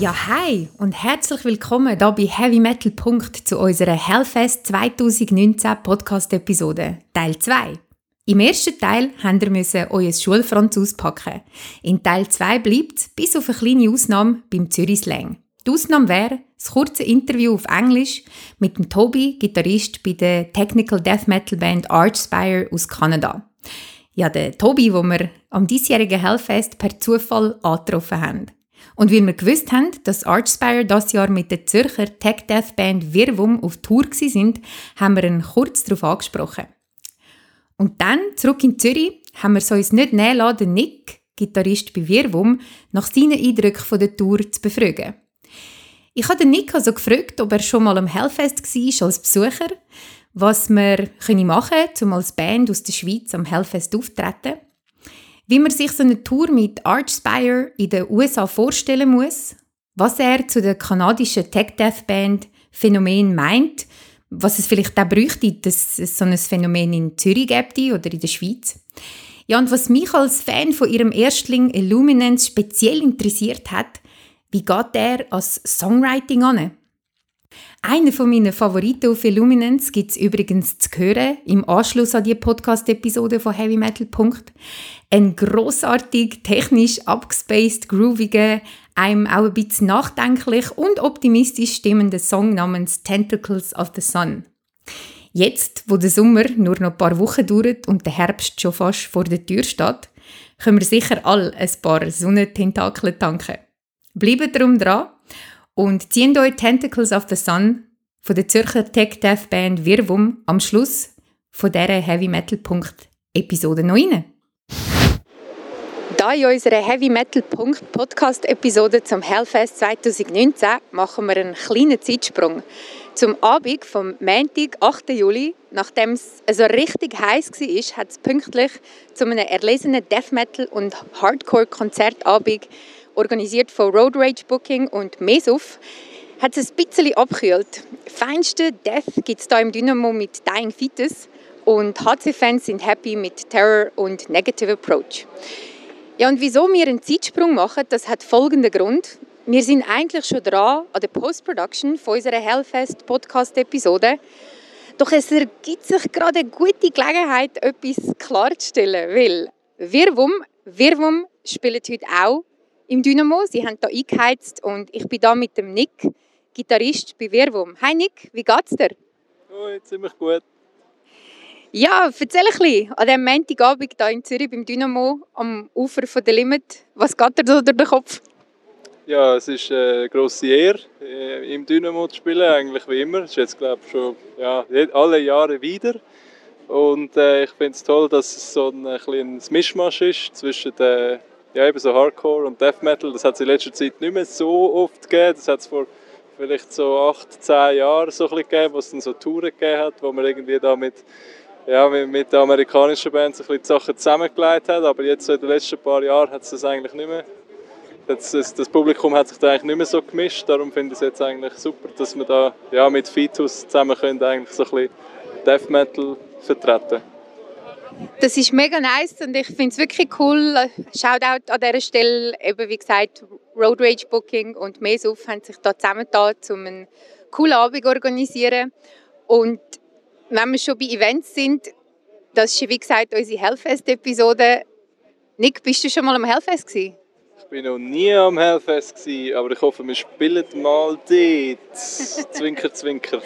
Ja, hi und herzlich willkommen hier bei Heavy Metal Punkt zu unserer Hellfest 2019 Podcast-Episode, Teil 2. Im ersten Teil haben wir euer Schulfranz auspacken. In Teil 2 bleibt es, bis auf eine kleine Ausnahme, beim Zürich Slang. Die Ausnahme wäre das kurze Interview auf Englisch mit dem Toby, Gitarrist bei der Technical Death Metal Band Archspire aus Kanada. Ja, der Toby, wo wir am diesjährigen Hellfest per Zufall angetroffen haben. Und weil wir gewusst haben, dass Archspire das Jahr mit der Zürcher Tech Death Band Wirwum auf Tour sind, haben wir ihn kurz darauf angesprochen. Und dann, zurück in Zürich, haben wir es uns nicht nehmen lassen, Nick, Gitarrist bei Wirwum, nach seinen Eindrücken von der Tour zu befragen. Ich habe Nick also gefragt, ob er schon mal am Hellfest war als Besucher, was wir machen können, um als Band aus der Schweiz am Hellfest aufzutreten wie man sich so eine Tour mit Archspire in den USA vorstellen muss, was er zu der kanadischen Tech Death Band Phänomen meint, was es vielleicht auch bräuchte, dass es so ein Phänomen in Zürich gibt oder in der Schweiz. Ja, und was mich als Fan von ihrem Erstling Illuminance speziell interessiert hat, wie geht er als Songwriting an? Einer von meinen Favoriten auf Illuminance gibt es übrigens zu hören im Anschluss an die Podcast-Episode von Heavy Metal. Ein grossartig, technisch abgespaced, grooviger, einem auch ein bisschen nachdenklich und optimistisch stimmender Song namens Tentacles of the Sun. Jetzt, wo der Sommer nur noch ein paar Wochen dauert und der Herbst schon fast vor der Tür steht, können wir sicher alle ein paar Sonnententakel tanken. Bleibt darum dran und ziehen euch Tentacles of the Sun von der Zürcher Tech Death Band Wirwum am Schluss von dieser Heavy Metal Punkt Episode noch rein. Da in unserer Heavy Metal Punkt Podcast Episode zum Hellfest 2019 machen wir einen kleinen Zeitsprung. Zum Abend vom Montag, 8. Juli, nachdem es so richtig heiß war, hat es pünktlich zu einem erlesenen Death Metal und Hardcore Konzertabend organisiert von Road Rage Booking und Mesuf, hat es ein bisschen abgekühlt. Feinste Death gibt es hier im Dynamo mit Dying Fetus und HC-Fans sind happy mit Terror und Negative Approach. Ja, und wieso wir einen Zeitsprung machen, das hat folgenden Grund. Wir sind eigentlich schon dran an der Post-Production von unserer Hellfest Podcast-Episode. Doch es ergibt sich gerade eine gute Gelegenheit, etwas klarzustellen, weil Wirwum, Wirwum spielt heute auch im Dynamo. Sie haben hier eingeheizt und ich bin da mit dem Nick, Gitarrist bei Wirwum. Hi Nick, wie geht's dir? Oh, ziemlich gut. Ja, erzähl ein bisschen. An diesem Montagabend hier in Zürich beim Dynamo am Ufer von der Limit. Was geht dir so durch den Kopf? Ja, es ist eine grosse Ehre, äh, im Dynamo zu spielen, eigentlich wie immer. Das ist jetzt, glaube ich, schon ja, alle Jahre wieder. Und äh, ich finde es toll, dass es so ein, ein Mischmasch ist zwischen den ja, eben so Hardcore und Death Metal, das hat es in letzter Zeit nicht mehr so oft gegeben. Das hat es vor vielleicht so acht, zehn Jahren so ein bisschen gegeben, wo es dann so Touren gegeben hat, wo man irgendwie da mit, ja, mit, den amerikanischen Bands ein bisschen die Sachen zusammengelegt hat. Aber jetzt so in den letzten paar Jahren hat es das eigentlich nicht mehr. Das, das, Publikum hat sich da eigentlich nicht mehr so gemischt. Darum finde ich es jetzt eigentlich super, dass wir da ja, mit Fetus zusammen können eigentlich so ein bisschen Death Metal vertreten. Das ist mega nice und ich finde es wirklich cool. Shoutout an dieser Stelle, eben wie gesagt, Road Rage Booking und Mesuf haben sich da zusammengetan, um einen coolen Abend zu organisieren. Und wenn wir schon bei Events sind, das ist wie gesagt unsere Hellfest-Episode. Nick, bist du schon mal am Hellfest gewesen? Ich war noch nie am Hellfest, gewesen, aber ich hoffe, wir spielen mal dort. zwinker, zwinker.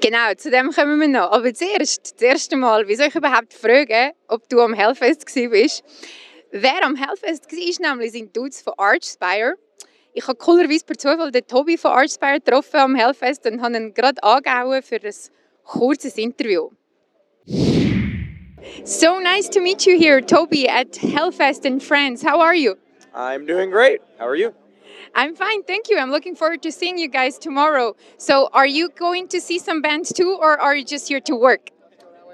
Genau, zu dem kommen wir noch. Aber zuerst, das erste Mal, wie soll ich überhaupt fragen, ob du am Hellfest bist? Wer am Hellfest war, nämlich sind Dudes von Archspire. Ich habe coolerweise per Zufall den Tobi von Archspire getroffen am Hellfest und habe ihn gerade angehauen für ein kurzes Interview. So nice to meet you here, Toby, at Hellfest in France. How are you? I'm doing great. How are you? I'm fine, thank you. I'm looking forward to seeing you guys tomorrow. So, are you going to see some bands too, or are you just here to work?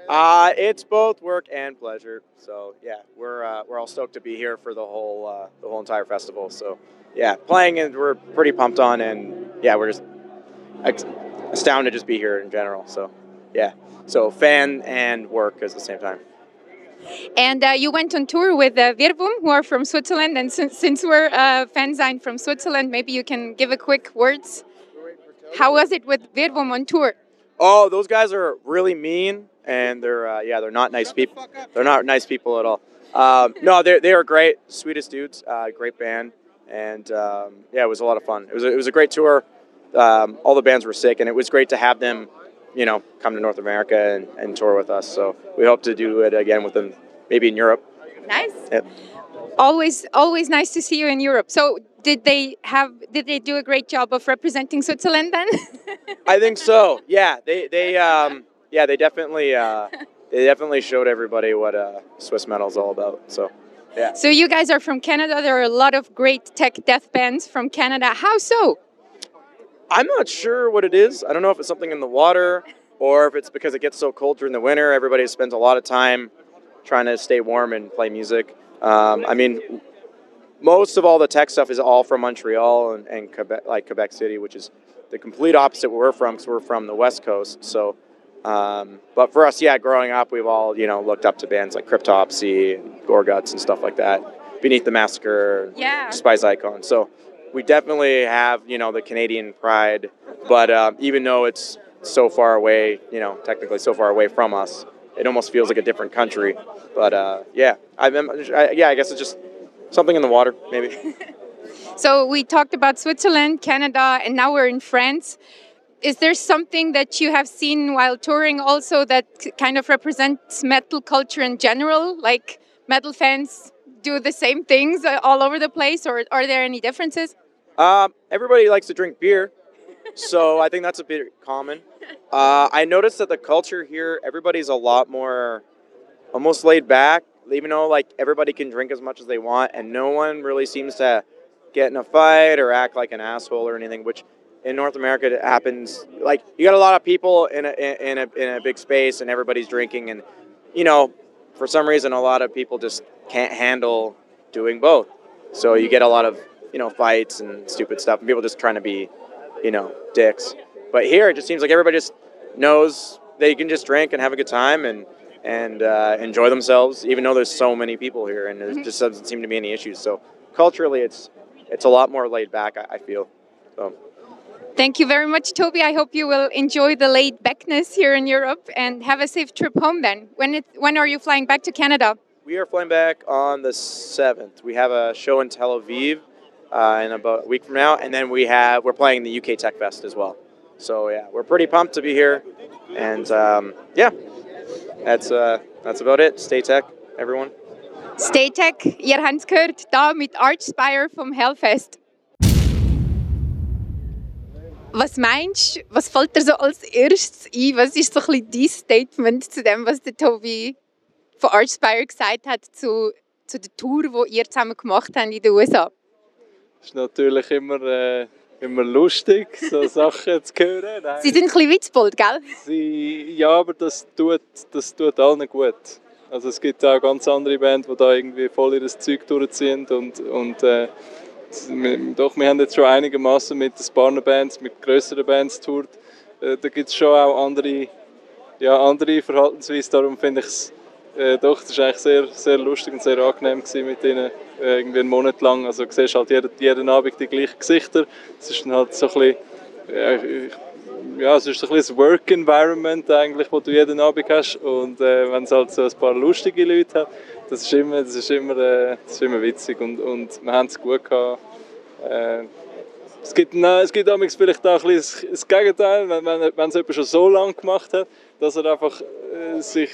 Uh, it's both work and pleasure. So, yeah, we're uh, we're all stoked to be here for the whole uh, the whole entire festival. So, yeah, playing and we're pretty pumped on, and yeah, we're just astounded to just be here in general. So, yeah, so fan and work at the same time. And uh, you went on tour with uh, Virbum, who are from Switzerland. And since, since we're uh, fansign from Switzerland, maybe you can give a quick words. How was it with Virbum on tour? Oh, those guys are really mean, and they're uh, yeah, they're not nice people. They're not nice people at all. Um, no, they they are great, sweetest dudes, uh, great band, and um, yeah, it was a lot of fun. It was a, it was a great tour. Um, all the bands were sick, and it was great to have them, you know, come to North America and, and tour with us. So we hope to do it again with them, maybe in Europe. Nice. Yep. Always, always nice to see you in Europe. So, did they have? Did they do a great job of representing Switzerland then? I think so. Yeah, they they um, yeah they definitely uh, they definitely showed everybody what uh, Swiss metal is all about. So yeah. So you guys are from Canada. There are a lot of great tech death bands from Canada. How so? I'm not sure what it is. I don't know if it's something in the water or if it's because it gets so cold during the winter. Everybody spends a lot of time trying to stay warm and play music. Um, I mean, most of all the tech stuff is all from Montreal and, and Quebec, like Quebec City, which is the complete opposite where we're from because we're from the West Coast. So, um, but for us, yeah, growing up, we've all you know looked up to bands like Cryptopsy, and Gorguts, and stuff like that. Beneath the Massacre, Yeah. Spice Icon. So we definitely have you know the Canadian pride, but um, even though it's so far away, you know, technically so far away from us, it almost feels like a different country. But uh, yeah, I, I yeah, I guess it's just something in the water, maybe. So we talked about Switzerland, Canada, and now we're in France. Is there something that you have seen while touring also that kind of represents metal culture in general? Like metal fans do the same things all over the place, or are there any differences? Um, everybody likes to drink beer, so I think that's a bit common. Uh, I noticed that the culture here, everybody's a lot more almost laid back, even though like everybody can drink as much as they want, and no one really seems to get in a fight or act like an asshole or anything. Which in North America it happens. Like you got a lot of people in a in a in a big space, and everybody's drinking, and you know, for some reason, a lot of people just can't handle doing both. So you get a lot of you know fights and stupid stuff, and people just trying to be you know dicks. But here, it just seems like everybody just knows they can just drink and have a good time and and uh, enjoy themselves, even though there's so many people here, and there just doesn't seem to be any issues. So culturally, it's it's a lot more laid back. I, I feel. So Thank you very much, Toby. I hope you will enjoy the late backness here in Europe and have a safe trip home then. When, it, when are you flying back to Canada? we are flying back on the seventh. We have a show in Tel Aviv uh, in about a week from now, and then we have we're playing the UK Tech Fest as well. So yeah, we're pretty pumped to be here, and um, yeah, that's uh, that's about it. Stay tech, everyone. Staytech, ihr habt gehört, da mit Archspire vom Hellfest. Was meinst du, was fällt dir so als erstes ein? Was ist so ein dein Statement zu dem, was der Tobi von Archspire gesagt hat, zu, zu der Tour, die ihr zusammen gemacht habt in den USA? ist natürlich immer, äh, immer lustig, so Sachen zu hören. Nein. Sie sind ein bisschen witzbold, gell? Sie, ja, aber das tut, das tut allen gut. Also es gibt auch ganz andere Bands, die da irgendwie voll ihr Zeug durchziehen und, und äh, doch, wir haben jetzt schon einigermaßen mit paar Bands, mit größeren Bands tourt. Äh, da gibt es schon auch andere, ja, andere Verhaltensweisen, darum finde ich es äh, doch, das war eigentlich sehr, sehr lustig und sehr angenehm gewesen mit ihnen, äh, irgendwie einen Monat lang. Also du siehst halt jeden, jeden Abend die gleichen Gesichter. Es ist dann halt so ein bisschen, ja, ich, ja, es ist ein bisschen das Work-Environment eigentlich, das du jeden Abend hast. Und äh, wenn es halt so ein paar lustige Leute hat, das ist immer, das ist immer, äh, das ist immer witzig und, und wir haben es gut gehabt. Äh, es gibt, nein, es gibt vielleicht auch ein bisschen das Gegenteil, wenn, wenn, wenn es jemand schon so lange gemacht hat, dass er einfach äh, sich,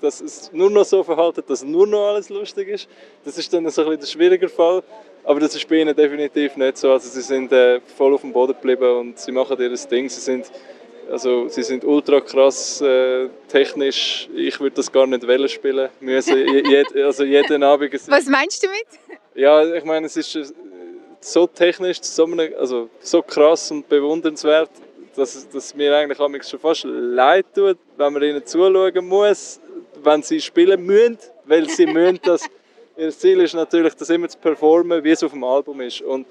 dass es nur noch so verhaltet, dass nur noch alles lustig ist. Das ist dann so ein bisschen der schwierige Fall. Aber das ist bei ihnen definitiv nicht so. Also sie sind äh, voll auf dem Boden geblieben und sie machen ihr Ding. Sie sind, also, sie sind ultra krass äh, technisch. Ich würde das gar nicht wollen spielen müssen. Je, also jeden Abend. Was meinst du damit? ja, ich meine, es ist äh, so technisch, so, eine- also so krass und bewundernswert, dass, es- dass mir eigentlich manchmal schon fast leid tut, wenn man ihnen zuschauen muss, wenn sie spielen müssen, weil sie müssen das. Ihr Ziel ist natürlich, das immer zu performen, wie es auf dem Album ist. Und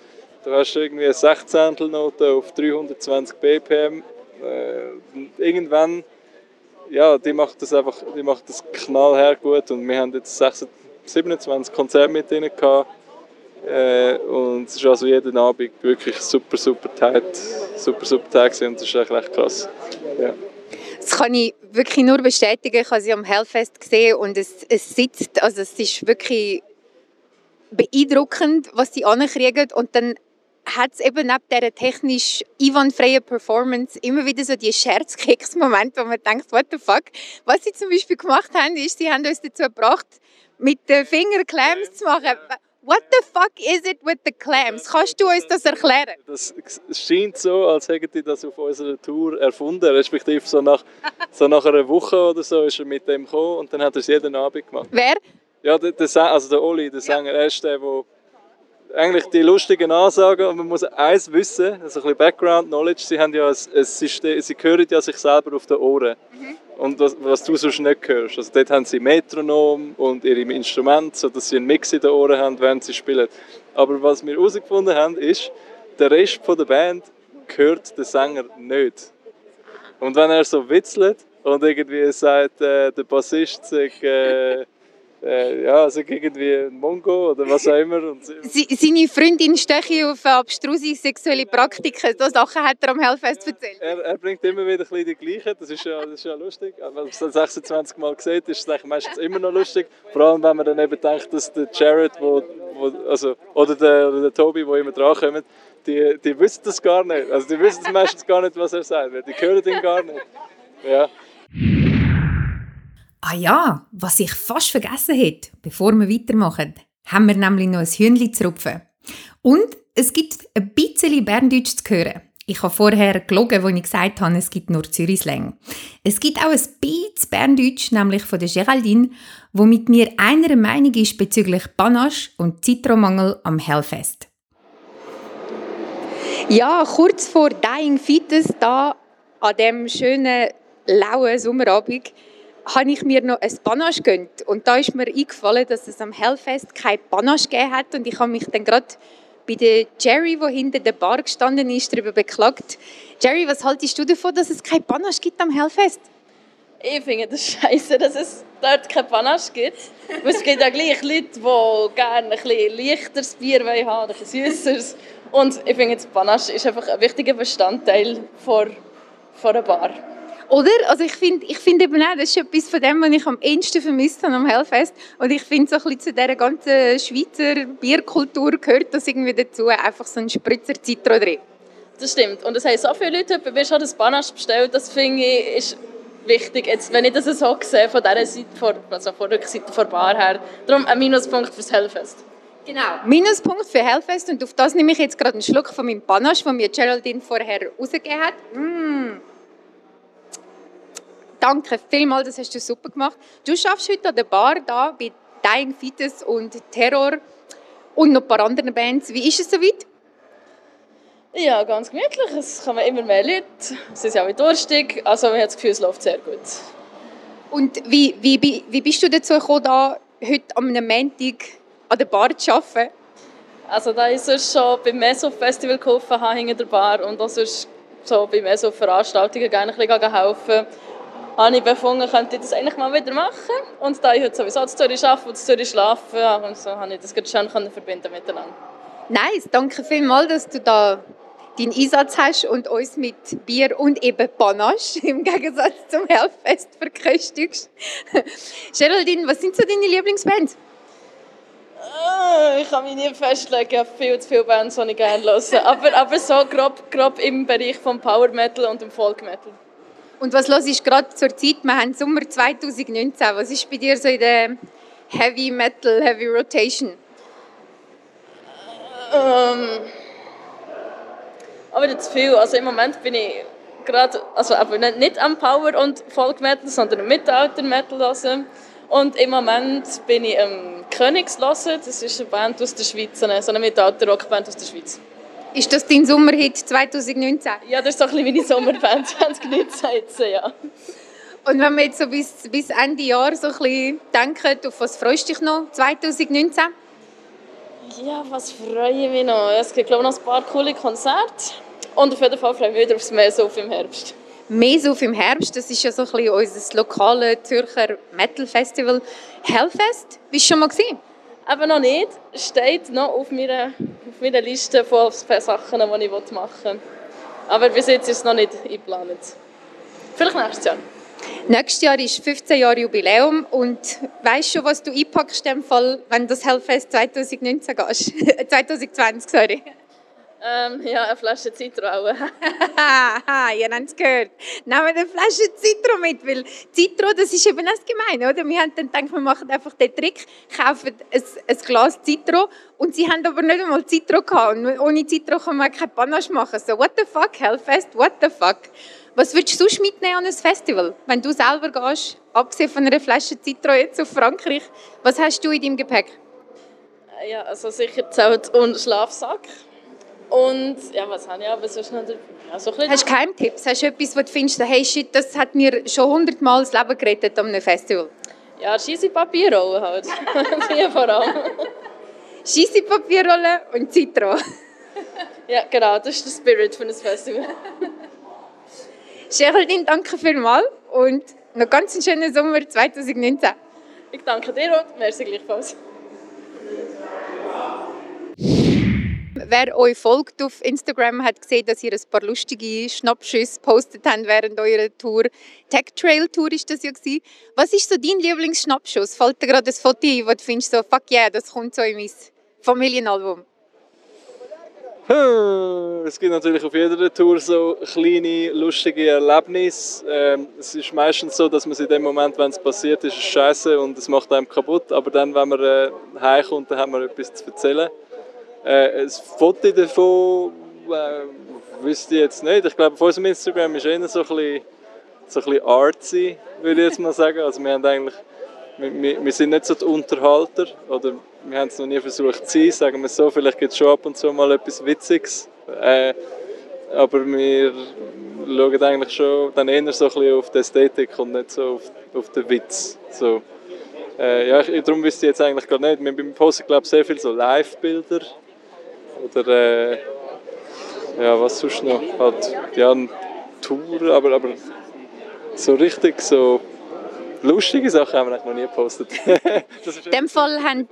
du hast irgendwie eine 16 Note auf 320 BPM. Äh, irgendwann ja, die macht das einfach, die macht das knallher gut und wir haben jetzt 26, 27 Konzerte mit ihnen gehabt. Äh, und es ist also jeden Abend wirklich super, super tight, super, super tight und das ist echt, echt krass. Ja. Das kann ich wirklich nur bestätigen. Ich habe sie am Hellfest gesehen und es, es sitzt, also es ist wirklich beeindruckend, was sie ankriegen und dann hat es eben neben dieser technisch einwandfreien Performance immer wieder so die Scherzkeks-Momente, wo man denkt, what the fuck. Was sie zum Beispiel gemacht haben, ist, sie haben uns dazu gebracht, mit den Fingern Clams zu machen. What the fuck is it with the clams? Kannst du uns das erklären? Das scheint so, als hätten die das auf unserer Tour erfunden. Respektive so nach, so nach einer Woche oder so ist er mit dem gekommen und dann hat er es jeden Abend gemacht. Wer? Ja, der, der, also der Oli, der Sänger, er ist der, der eigentlich die lustigen Ansagen und man muss eins wissen, also ein bisschen Background Knowledge, sie haben ja ein, ein System, sie hören ja sich selber auf den Ohren mhm. und was, was, du sonst nicht hörst. Also dort haben sie Metronom und ihre Instrumente, sodass sie einen Mix in den Ohren haben, während sie spielen. Aber was wir herausgefunden haben, ist, der Rest der Band hört den Sänger nicht. Und wenn er so witzelt und irgendwie sagt, äh, der Bassist sagt, äh, äh, ja, also irgendwie ein Mongo oder was auch immer. Und Seine Freundin steche auf abstruse sexuelle Praktiken. So Sachen hat er am Hellfest erzählt. Er, er bringt immer wieder ein die gleichen. Das ist ja, das ist ja lustig. Wenn man es 26 Mal sieht, ist es meistens immer noch lustig. Vor allem, wenn man dann eben denkt, dass der Jared wo, wo, also, oder, der, oder der Tobi, die immer drankommen, die, die wissen das gar nicht. Also die wissen meistens gar nicht, was er sagt. Die hören ihn gar nicht. Ja. Ah ja, was ich fast vergessen hätte, bevor wir weitermachen, haben wir nämlich noch ein Hühnchen zu rupfen. Und es gibt ein bisschen Berndeutsch zu hören. Ich habe vorher gelogen, als ich gesagt habe, es gibt nur Zürich-Slang. Es gibt auch ein bisschen Berndeutsch, nämlich von der Geraldine, wo mit mir einer Meinung ist bezüglich Panache und Zitromangel am Hellfest. Ja, kurz vor Dying Fetus, da an dem schönen, lauen Sommerabend, habe ich mir noch ein Panache gönnt und da ist mir eingefallen, dass es am Hellfest kein Panache gegeben hat und ich habe mich dann gerade bei der Jerry, wo hinter der Bar gestanden ist, darüber beklagt. Jerry, was haltest du davon, dass es kein Panache gibt am Hellfest? Ich finde das scheiße, dass es dort kein Panache gibt. Weil es gibt ja gleich Leute, die gerne ein bisschen leichteres Bier haben wollen, ein bisschen süßeres. Und ich finde, das Panache ist einfach ein wichtiger Bestandteil von, einer Bar. Oder? Also ich finde ich find eben auch, das ist etwas von dem, was ich am ehesten vermisst habe am Hellfest. Und ich finde so ein bisschen zu dieser ganzen Schweizer Bierkultur gehört das irgendwie dazu, einfach so ein Spritzer Zitro drin. Das stimmt. Und es haben so viele Leute bei mir schon das Panache bestellt, das finde ich ist wichtig. Jetzt, wenn ich das so sehe, von dieser Seite, von, also von der Rückseite der Bar her, darum ein Minuspunkt fürs Hellfest. Genau. Minuspunkt für Hellfest und auf das nehme ich jetzt gerade einen Schluck von meinem Panache, den mir Geraldine vorher rausgegeben hat. Mmh. Danke vielmals, das hast du super gemacht. Du schaffst heute an der Bar da bei Dying Fetus und Terror und noch ein paar anderen Bands. Wie ist es soweit? Ja, ganz gemütlich. Es kommen immer mehr Leute. Es ist ja auch durstig. Also man hat das Gefühl, es läuft sehr gut. Und wie, wie, wie bist du dazu gekommen, da heute am Montag an der Bar zu arbeiten? Also da ist es schon beim Meso Festival geholfen, hinter der Bar und das ist so bei Meso Veranstaltungen gerne ein bisschen helfen habe ich befunden, könnte ich das eigentlich mal wieder machen. Und da ich heute sowieso zu Zürich arbeite und zu Zürich schlafe, und so habe ich das schön verbinden miteinander. Nice, danke vielmals, dass du da deinen Einsatz hast und uns mit Bier und eben Panache im Gegensatz zum Hellfest verköstigst. Geraldine, was sind so deine Lieblingsbands? Ah, ich kann mich nie festlegen, ich habe viel zu viele Bands, die ich gerne höre. Aber, aber so grob, grob im Bereich vom Power Metal und dem Folk Metal. Und was los ist gerade zur Zeit? Wir haben Sommer 2019. Was ist bei dir so in der Heavy Metal, Heavy Rotation? Ähm, aber nicht zu viel. Also im Moment bin ich gerade, also nicht am Power und Folk Metal, sondern am Mittelalter Metal hören. Und im Moment bin ich am Königs hören. Das ist eine Band aus der Schweiz, so eine Mittelalter Rockband aus der Schweiz. Ist das dein Sommerhit 2019? Ja, das ist so ein bisschen meine Sommerband 2019 jetzt, ja. Und wenn wir jetzt so bis, bis Ende Jahr so ein bisschen denken, auf was freust du dich noch 2019? Ja, was freue ich mich noch? Es gibt glaube ich noch ein paar coole Konzerte. Und auf jeden Fall freue ich mich wieder aufs so im Herbst. mehr so auf im Herbst. Das ist ja so ein bisschen unser lokales Zürcher Metal Festival. Hellfest, bist du schon mal gesehen? Aber noch nicht. Steht noch auf meiner, auf meiner Liste von Sachen, die ich machen will. Aber bis jetzt ist es noch nicht eingeplant. Vielleicht nächstes Jahr. Nächstes Jahr ist 15 Jahre Jubiläum und weißt schon, was du einpackst in dem Fall, wenn das Hellfest 2019 gehst? 2020, sorry. Ähm, ja, eine Flasche Zitro Haha, ihr habt es gehört. Nehmen wir eine Flasche Zitro mit, weil Zitro, das ist eben das Gemeine, oder? Wir haben dann gedacht, wir machen einfach den Trick, kaufen ein, ein Glas Zitro und sie haben aber nicht einmal Zitro gehabt. Und ohne Zitro kann man kein Panache machen. So, what the fuck, Hellfest, what the fuck? Was würdest du sonst mitnehmen an ein Festival, wenn du selber gehst, abgesehen von einer Flasche Zitro jetzt auf Frankreich? Was hast du in deinem Gepäck? Ja, also sicher Zelt und Schlafsack. Und ja, was habe ich aber? Ja, so ein Hast du Geheimtipps? Hast du etwas, wo du findest, hey shit, das hat mir schon hundertmal das Leben gerettet an einem Festival? Ja, scheisse Papierrollen halt. Die vor allem. Scheisse Papierrollen und Zitro. ja, genau, das ist der Spirit von einem Festival. Geraldine, danke vielmals und noch ganz einen schönen Sommer 2019. Ich danke dir und merci gleichfalls. Wer euch folgt auf Instagram, hat gesehen, dass ihr ein paar lustige Schnappschüsse postet habt während eurer Tour. Tech Trail Tour ist das ja gewesen. Was ist so dein Lieblingsschnappschuss? Fällt dir gerade ein Foto ein, wo du findest, so, fuck yeah, das kommt so in mein Familienalbum? Es gibt natürlich auf jeder Tour so kleine, lustige Erlebnisse. Ähm, es ist meistens so, dass man in dem Moment, wenn es passiert ist, ist scheiße und es macht einem kaputt. Aber dann, wenn man äh, heimkommt, dann haben wir etwas zu erzählen. Äh, ein Foto davon äh, wüsste ich jetzt nicht. Ich glaube, auf unserem Instagram ist eher so ein bisschen, so ein artsy, würde ich jetzt mal sagen. Also wir, haben eigentlich, wir, wir sind nicht so die Unterhalter, oder wir haben es noch nie versucht zu sein, sagen wir so. Vielleicht gibt es schon ab und zu mal etwas Witziges. Äh, aber wir schauen eigentlich schon dann eher so ein bisschen auf die Ästhetik und nicht so auf, auf den Witz. So. Äh, ja, ich, darum wüsste ich jetzt eigentlich gar nicht. Wir posten, glaube ich, sehr viel so Live-Bilder oder äh, ja, was sonst noch? Halt, ja, eine Tour, aber, aber so richtig so lustige Sachen haben wir noch nie gepostet. in dem Fall haben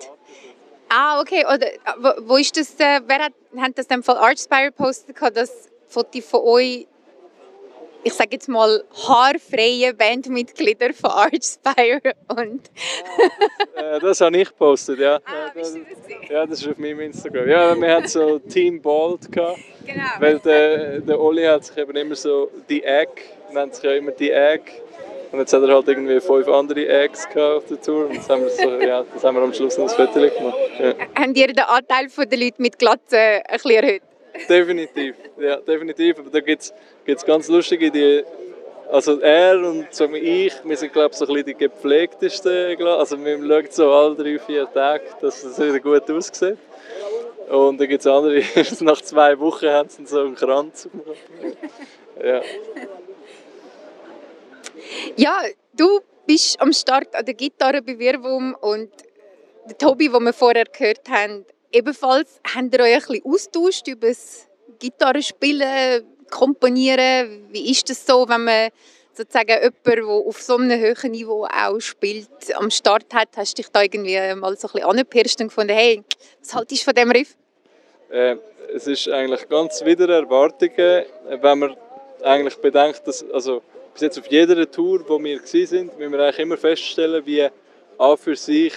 Ah, okay. Oder wo, wo ist das? Äh, wer hat, hat das in dem Fall Artspire gepostet? Das Foto von euch ich sage jetzt mal, haarfreie Bandmitglieder von Archspire. Und ja, äh, das habe ich gepostet, ja. Ah, das, das ja, das ist auf meinem Instagram. Ja, wir hatten so Team Bald. Gehabt, genau. Weil der, der Oli hat sich eben immer so die Egg, nennt sich ja immer die Egg. Und jetzt hat er halt irgendwie fünf andere Eggs auf der Tour und das haben wir, so, ja, das haben wir am Schluss noch ein Foto gemacht. Ja. Habt ihr den Anteil der Leute mit Glatze ein bisschen erhöht? Definitiv, ja, definitiv. Aber da gibt es ganz lustige, die, also er und so ich, wir sind glaube ich so ein bisschen die gepflegtesten. Also wir schauen so alle drei, vier Tage, dass es wieder gut aussieht. Und dann gibt es andere, nach zwei Wochen haben sie so einen Kranz. ja. ja, du bist am Start an der Gitarrenbewerbung und der Tobi, den wir vorher gehört haben, Ebenfalls habt ihr euch ein austauscht über das Gitarrespielen, Komponieren. Wie ist das so, wenn man sozusagen jemanden, der auf so einem hohen Niveau auch spielt, am Start hat? Hast du dich da irgendwie mal so ein bisschen und gefunden, hey, was haltest du von diesem Riff? Äh, es ist eigentlich ganz wieder Erwartungen, wenn man eigentlich bedenkt, dass also bis jetzt auf jeder Tour, wo wir waren, müssen wir eigentlich immer feststellen, wie an für sich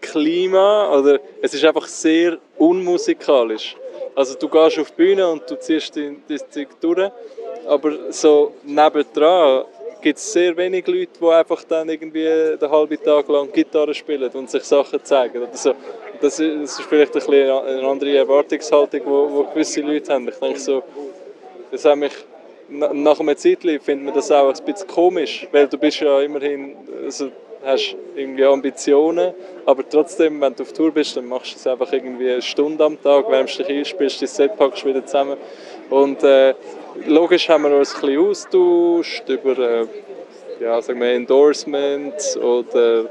Klima, oder es ist einfach sehr unmusikalisch. Also du gehst auf die Bühne und du ziehst das Zeug durch, aber so nebendran gibt es sehr wenige Leute, die einfach dann irgendwie den halben Tag lang Gitarre spielen und sich Sachen zeigen. Also, das, ist, das ist vielleicht ein eine andere Erwartungshaltung, die gewisse Leute haben. Ich denke so, das hat mich nach einem Zeitpunkt findet man das auch ein bisschen komisch, weil du bist ja immerhin, also hast irgendwie Ambitionen, aber trotzdem, wenn du auf Tour bist, dann machst du es einfach irgendwie eine Stunde am Tag, wärmst dich ein, spielst dein Set, packst wieder zusammen. Und äh, logisch haben wir uns ein bisschen austauscht über äh, ja, sagen wir Endorsements oder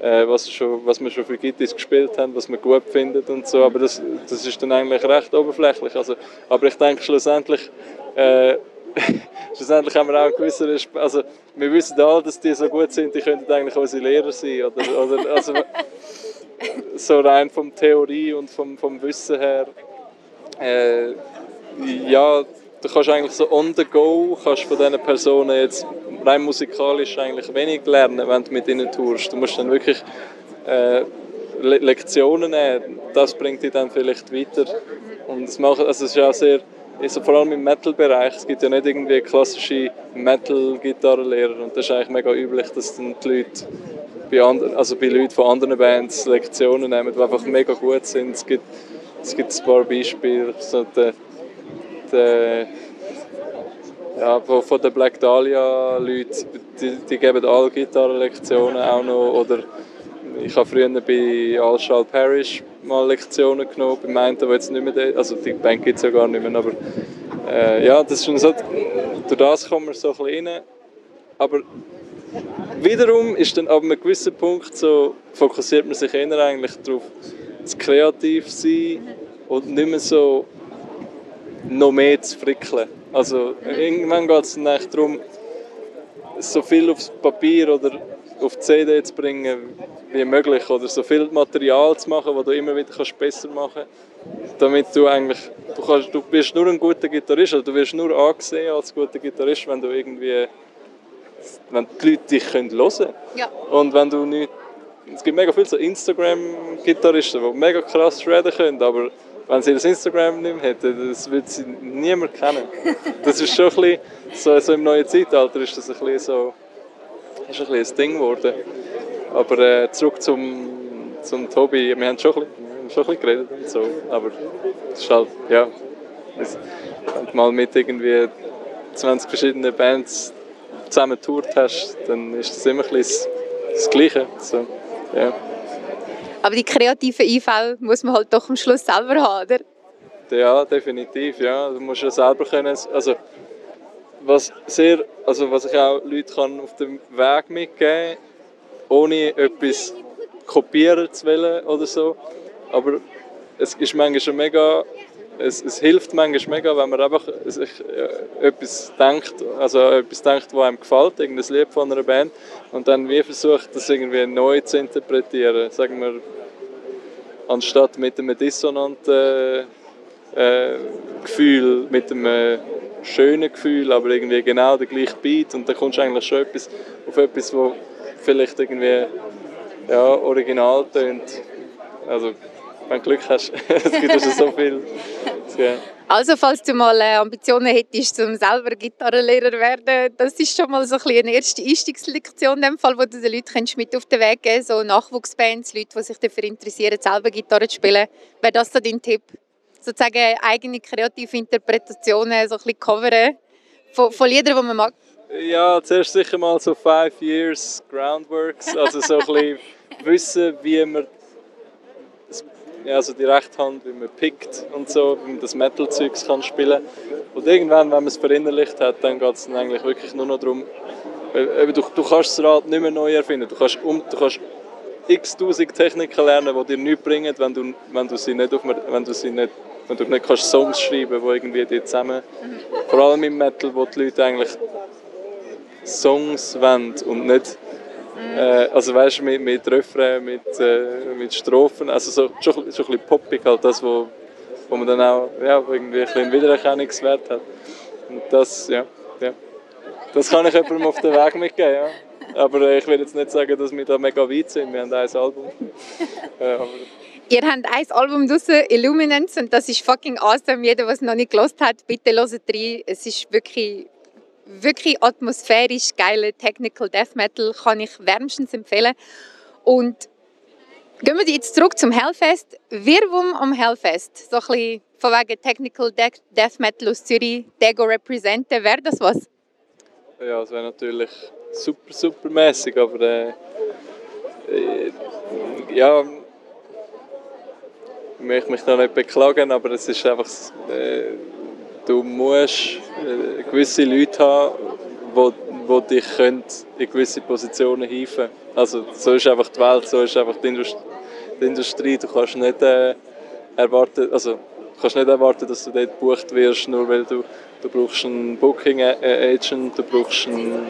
äh, was, schon, was wir schon für Gitarre gespielt haben, was wir gut finden und so, aber das, das ist dann eigentlich recht oberflächlich. Also, aber ich denke schlussendlich, äh, schlussendlich haben wir auch einen gewissen. Also, wir wissen alle, dass die so gut sind, die könnten eigentlich unsere Lehrer sein. Oder, oder, also, so rein vom Theorie und vom, vom Wissen her. Äh, ja, du kannst eigentlich so on the go kannst von diesen Personen jetzt rein musikalisch eigentlich wenig lernen, wenn du mit ihnen tourst. Du musst dann wirklich äh, Le Lektionen nehmen. Das bringt dich dann vielleicht weiter. Und es macht, also es ist auch sehr also vor allem im Metal-Bereich, es gibt ja nicht irgendwie klassische Metal-Gitarrenlehrer und das ist eigentlich mega üblich, dass dann die Leute bei, anderen, also bei Leuten von anderen Bands Lektionen nehmen, die einfach mega gut sind. Es gibt, es gibt ein paar Beispiele, so der, der ja, von den Black Dahlia Leuten, die, die geben alle Gitarrenlektionen auch noch oder ich habe früher bei All Shall Parish mal Lektionen genommen, beim einen, der jetzt nicht mehr also die Band gibt es ja gar nicht mehr, aber äh, ja, das ist schon so, durch das kommen wir so ein bisschen rein, aber wiederum ist dann ab einem gewissen Punkt so, fokussiert man sich eher eigentlich darauf, zu kreativ sein und nicht mehr so noch mehr zu frickeln. Also irgendwann geht es dann darum, so viel aufs Papier oder auf die CD zu bringen wie möglich oder so viel Material zu machen, das du immer wieder kannst besser machen kannst, damit du eigentlich, du, kannst, du bist nur ein guter Gitarrist, oder du wirst nur angesehen als guter Gitarrist, wenn du irgendwie, wenn die Leute dich hören können. Ja. Und wenn du nicht, es gibt mega viele so Instagram-Gitarristen, die mega krass shredden können, aber wenn sie das Instagram nicht mehr hätten, das würde sie niemand kennen. Das ist schon ein bisschen, so, so im neuen Zeitalter ist das ein bisschen so, ist ein, bisschen ein Ding geworden. Aber äh, zurück zum, zum Tobi, wir haben schon ein bisschen, schon ein bisschen geredet und so, aber es ist halt, ja, wenn du mal mit irgendwie 20 verschiedenen Bands zusammen tourt hast, dann ist das immer ein bisschen das, Gleiche. So, ja. Aber die kreativen Einfälle muss man halt doch am Schluss selber haben, oder? Ja, definitiv. Ja. Du musst ja selber können. Also, was, sehr, also was ich auch Leuten auf dem Weg mitgeben kann, ohne etwas kopieren zu wollen oder so. Aber es ist manchmal mega es, es, hilft manchmal mega, wenn man einfach sich äh, etwas denkt, also etwas denkt, was einem gefällt, irgendein Lied von einer Band, und dann wie versucht, das irgendwie neu zu interpretieren. Sagen wir, anstatt mit einem dissonanten äh, Gefühl, mit einem schönen Gefühl, aber irgendwie genau der gleiche Beat, und dann kommst du eigentlich schon etwas, auf etwas, wo vielleicht irgendwie ja, original tönt. Also wenn du Glück hast. es gibt schon so viel. Also falls du mal äh, Ambitionen hättest, um selber Gitarrenlehrer zu werden, das ist schon mal so ein eine erste Einstiegslektion, in dem Fall, wo du den Leuten mit auf den Weg geben so Nachwuchsbands, Leute, die sich dafür interessieren, selber Gitarre zu spielen. Wäre das so dein Tipp? Sozusagen eigene kreative Interpretationen, so ein bisschen coveren von, von Liedern, die man mag? Ja, zuerst sicher mal so five years Groundworks, also so ein bisschen wissen, wie man ja, also die Rechthand, wie man pickt und so, wie man das Metal-Zeugs kann spielen. Und irgendwann, wenn man es verinnerlicht hat, dann geht es dann eigentlich wirklich nur noch darum, du, du kannst das Rad nicht mehr neu erfinden. Du kannst, um, du kannst x tausend Techniken lernen, die dir nichts bringen, wenn du, wenn du sie nicht auf, wenn du sie nicht wenn du nicht kannst Songs schreiben kannst, die irgendwie die zusammen, vor allem im Metal, wo die Leute eigentlich Songs wollen und nicht äh, also weißt mit, mit Refrain, mit, äh, mit Strophen, also so, schon, schon ein bisschen poppig halt, das, wo, wo man dann auch ja, irgendwie ein einen Wiedererkennungswert hat. Und das, ja, ja. Das kann ich jemandem auf den Weg mitgeben, ja. Aber äh, ich will jetzt nicht sagen, dass wir da mega weit sind, wir haben ein Album. äh, Ihr habt ein Album draussen, Illuminance, und das ist fucking awesome. Jeder, der es noch nicht gelost hat, bitte hört rein. Es ist wirklich wirklich atmosphärisch geile Technical Death Metal kann ich wärmstens empfehlen. Und gehen wir jetzt zurück zum Hellfest. Wirbum am Hellfest, so ein bisschen von wegen Technical Death Metal aus Zürich, Dego representen, wäre das was? Ja, das wäre natürlich super, super mäßig, aber äh, äh, ja, ich möchte mich da nicht beklagen, aber es ist einfach äh, du musst äh, gewisse Leute haben, die, dich in gewisse Positionen hieven Also so ist einfach die Welt, so ist einfach die Industrie. Die Industrie. Du kannst nicht äh, erwarten, also kannst nicht erwarten, dass du dort gebucht wirst, nur weil du, du brauchst einen Booking-Agent, du brauchst einen,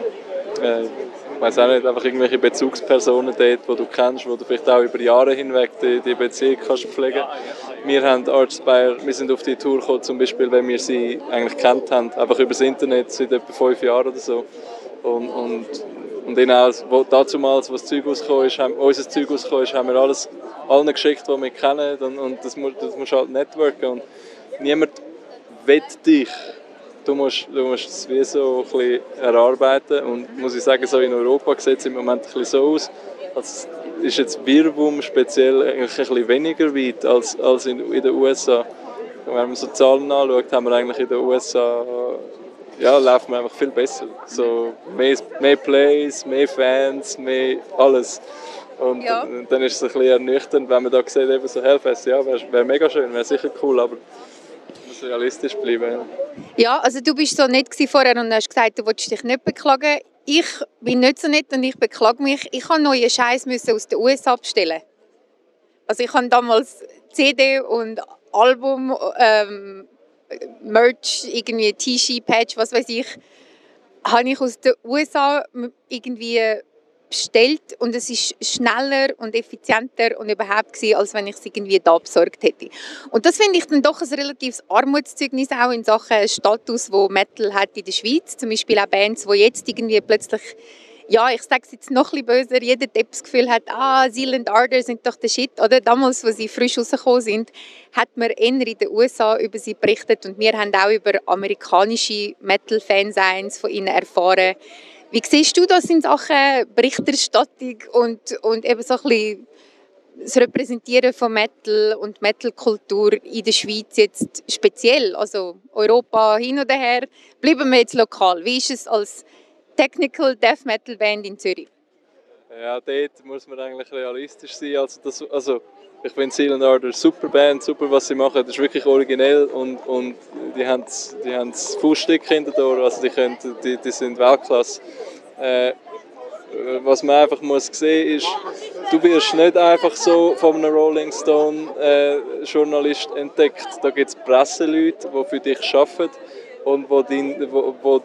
äh, ich weiß auch nicht, einfach irgendwelche Bezugspersonen dort, die du kennst, wo du vielleicht auch über Jahre hinweg die, die Beziehung kannst pflegen Wir haben Artspire, wir sind auf die Tour gekommen, zum Beispiel, wenn wir sie eigentlich kennt haben, einfach über das Internet seit etwa fünf Jahren oder so. Und, und, und dann auch, wo, damals, als das Zeug rausgekommen ist, haben, unser Zeug rausgekommen ist, haben wir alles allen geschickt, die wir kennen. Und, und das, muss, das musst halt networken. Und niemand will dich. Du musst, du musst es wie so ein bisschen erarbeiten. Und muss ich sagen, so in Europa sieht es im Moment ein bisschen so aus, als ist jetzt Wirbum speziell eigentlich ein bisschen weniger weit als, als in, in den USA. Wenn man so Zahlen anschaut, haben wir eigentlich in den USA ja, laufen wir einfach viel besser. So, mehr, mehr Plays, mehr Fans, mehr alles. Und ja. dann ist es ein bisschen ernüchternd, wenn man da sieht, eben so Hellfest, ja, wäre wär mega schön, wäre sicher cool, aber realistisch bleiben. Ja. also du bist so nett vorher und hast gesagt, du wolltest dich nicht beklagen. Ich bin nicht so nett und ich beklage mich. Ich habe neue Scheiß aus den USA bestellen. Also ich habe damals CD und Album ähm, Merch, irgendwie T-Shirt, Patch, was weiß ich, habe ich aus den USA irgendwie bestellt und es ist schneller und effizienter und überhaupt gewesen, als wenn ich es irgendwie da besorgt hätte. Und das finde ich dann doch ein relatives Armutszeugnis auch in Sachen Status, wo Metal hat in der Schweiz. Zum Beispiel auch Bands, wo jetzt irgendwie plötzlich ja, ich sage es jetzt noch ein bisschen böser, jeder, der das Gefühl hat, ah, Zealand Ardor sind doch der Shit, oder? Damals, als sie frisch rausgekommen sind, hat man eher in den USA über sie berichtet und wir haben auch über amerikanische Metal-Fansigns von ihnen erfahren. Wie siehst du das in Sachen Berichterstattung und, und eben so ein bisschen das Repräsentieren von Metal und Metal-Kultur in der Schweiz jetzt speziell, also Europa hin und her, bleiben wir jetzt lokal. Wie ist es als Technical Death Metal Band in Zürich? Ja, dort muss man eigentlich realistisch sein. Also, das, also ich finde Silent Art eine super Band, super was sie machen. Das ist wirklich originell und, und die haben die haben das Fußstück hinter da, also die, können, die, die sind Weltklasse. Äh, was man einfach muss sehen ist, du wirst nicht einfach so von einem Rolling Stone äh, Journalist entdeckt. Da gibt es Presseleute, die für dich arbeiten und wo, die, wo, wo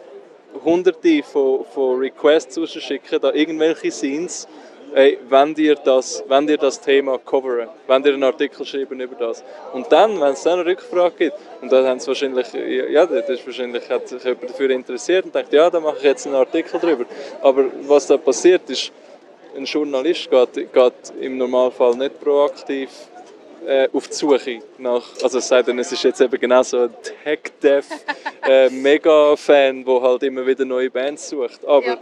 hunderte von, von Requests rausschicken an irgendwelche Scenes, ey, wenn dir das, wenn dir das Thema coveren, wenn dir einen Artikel schreiben über das. Und dann, wenn es dann eine Rückfrage gibt, und dann haben sie wahrscheinlich, ja, das ist wahrscheinlich, hat sich jemand dafür interessiert und denkt, ja, dann mache ich jetzt einen Artikel darüber. Aber was da passiert ist, ein Journalist geht, geht im Normalfall nicht proaktiv äh, auf die Suche nach, also es sei denn, es ist jetzt eben genau so ein Tech-Dev äh, Mega-Fan, der halt immer wieder neue Bands sucht. Aber ja.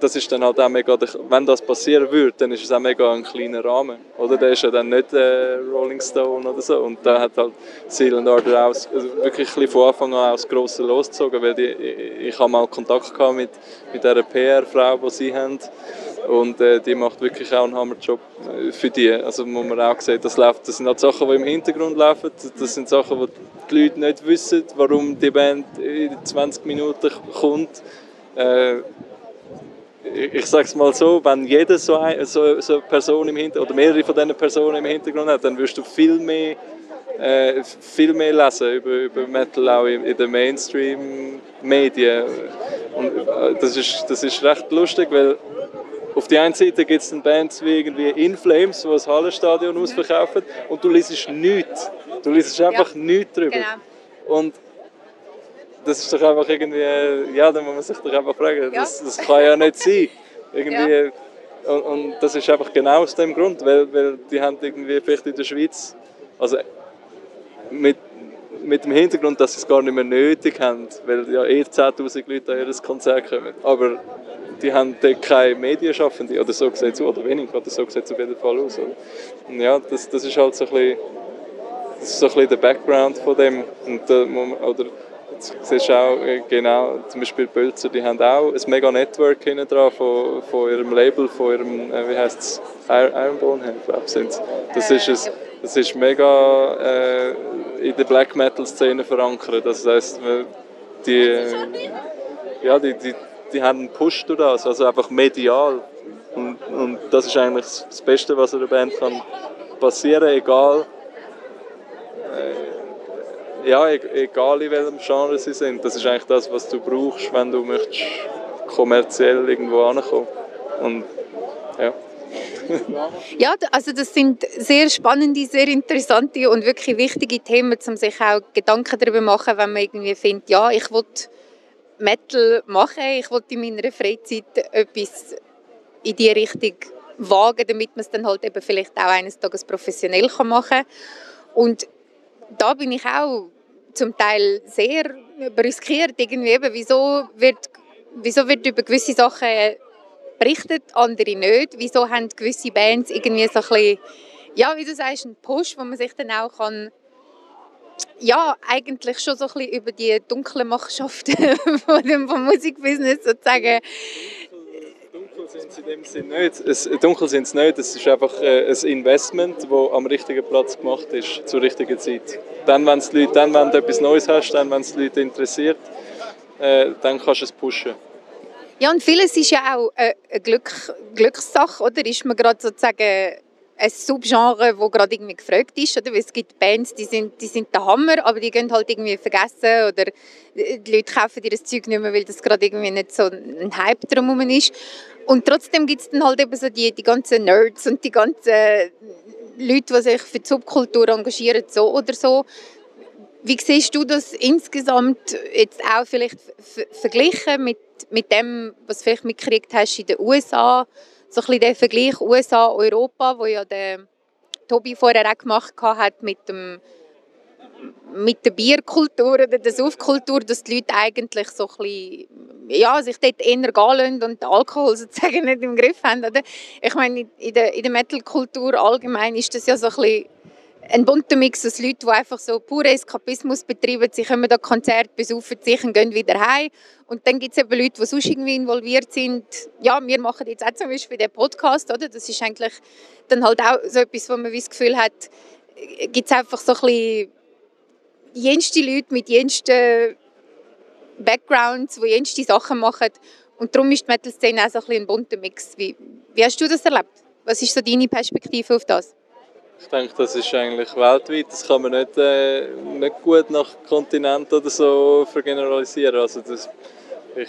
Das ist dann halt auch mega, wenn das passieren würde, dann ist es auch mega ein kleiner Rahmen. Oder der ist ja dann nicht äh, Rolling Stone oder so. Und da hat halt Seal Order aus, also wirklich von Anfang an aus Grosse losgezogen, weil die, ich, ich habe mal Kontakt gehabt mit, mit dieser PR-Frau, die sie haben und äh, die macht wirklich auch einen Hammerjob äh, für die. Also muss man auch sehen, das, läuft, das sind halt Sachen, die im Hintergrund laufen. Das sind Sachen, die die Leute nicht wissen, warum die Band in 20 Minuten kommt. Äh, ich sage es mal so, wenn jeder so, ein, so, so eine Person im Hintergrund oder mehrere von diesen Personen im Hintergrund hat, dann wirst du viel mehr, äh, viel mehr lesen über, über Metal auch in, in den Mainstream-Medien. Und äh, das ist, das ist recht lustig, weil auf der einen Seite gibt es Bands wie irgendwie In Flames, die das Hallenstadion ausverkaufen und du liest nichts. Du liest einfach ja. nichts darüber. Genau. Und das ist doch einfach irgendwie, ja, da muss man sich doch einfach fragen, ja. das, das kann ja nicht sein. Irgendwie, ja. und, und, das ist einfach genau aus dem Grund, weil, weil die haben irgendwie vielleicht in der Schweiz, also mit, mit dem Hintergrund, dass sie es gar nicht mehr nötig haben, weil ja eh 10'000 Leute an ihr Konzert kommen. Aber die haben dort keine Medienschaffende, oder so sieht es oder wenig, oder so sieht es auf jeden Fall aus. Oder? ja, das, das ist halt so ein bisschen, das ist so ein bisschen der Background von dem. Und, oder, siehst du auch äh, genau, zum Beispiel Bölzer, die haben auch ein mega Network hinten dran von, von ihrem Label, von ihrem, äh, wie heißt es, Ironbone, ich glaube, sind Das ist, ein, das ist mega äh, in der Black Metal Szene verankert. Das heißt, die, ja, die, die, die haben einen Push durch das, also einfach medial. Und, und das ist eigentlich das Beste, was einer Band kann passieren, egal. Äh, ja, e-, egal in welchem Genre sie sind, das ist eigentlich das, was du brauchst, wenn du möchtest kommerziell irgendwo ankommen. Und ja. ja, also das sind sehr spannende, sehr interessante und wirklich wichtige Themen, um sich auch Gedanken darüber zu machen, wenn man irgendwie findet, ja, ich will Metal machen, ich will in meiner Freizeit etwas in die Richtung wagen, damit man es dann halt eben vielleicht auch eines Tages professionell machen kann. Und da bin ich auch zum Teil sehr riskiert irgendwie eben, wieso wird, wieso wird über gewisse Sachen berichtet, andere nicht, wieso haben gewisse Bands irgendwie so ein bisschen, ja, wie du sagst, einen Push, wo man sich dann auch kann ja, eigentlich schon so ein bisschen über die dunklen Machenschaften vom Musikbusiness sozusagen dunkel sind sie nicht. Es, ist einfach äh, ein Investment, das am richtigen Platz gemacht ist, zur richtigen Zeit. Dann, wenn, Leute, dann, wenn du etwas Neues hast, dann, wenn es die Leute interessiert, äh, dann kannst du es pushen. Ja, und vieles ist ja auch eine Glück, Glückssache, oder? Ist man gerade sozusagen ein Subgenre, das gerade irgendwie gefragt ist. Oder? Weil es gibt Bands, die sind, die sind der Hammer, aber die gehen halt irgendwie vergessen oder die Leute kaufen ihr das Zeug nicht mehr, weil das gerade irgendwie nicht so ein Hype drumherum ist. Und trotzdem gibt es dann halt eben so die, die ganzen Nerds und die ganzen Leute, die sich für die Subkultur engagieren, so oder so. Wie siehst du das insgesamt jetzt auch vielleicht verglichen mit, mit dem, was du vielleicht mitgekriegt hast in den USA? So ein bisschen der Vergleich USA-Europa, wo ja der Tobi vorher auch gemacht hat mit dem mit der Bierkultur oder der Saufkultur, dass die Leute eigentlich so ein bisschen, ja, sich dort eher gehen und den Alkohol sozusagen nicht im Griff haben. Oder? Ich meine, in der, in der Metal-Kultur allgemein ist das ja so ein bisschen ein bunter Mix aus Leuten, die einfach so pure Eskapismus betreiben. Sie kommen da Konzert, besaufen sich und gehen wieder heim. Und dann gibt es eben Leute, die sonst irgendwie involviert sind. Ja, wir machen jetzt auch zum Beispiel den Podcast, oder? Das ist eigentlich dann halt auch so etwas, wo man das Gefühl hat, gibt es einfach so ein bisschen jenste Leute mit jensten Backgrounds, die jenste Sachen machen. Und darum ist die Metal-Szene auch so ein, bisschen ein bunter Mix. Wie, wie hast du das erlebt? Was ist so deine Perspektive auf das? Ich denke, das ist eigentlich weltweit. Das kann man nicht, äh, nicht gut nach Kontinent oder so vergeneralisieren. Also das, ich,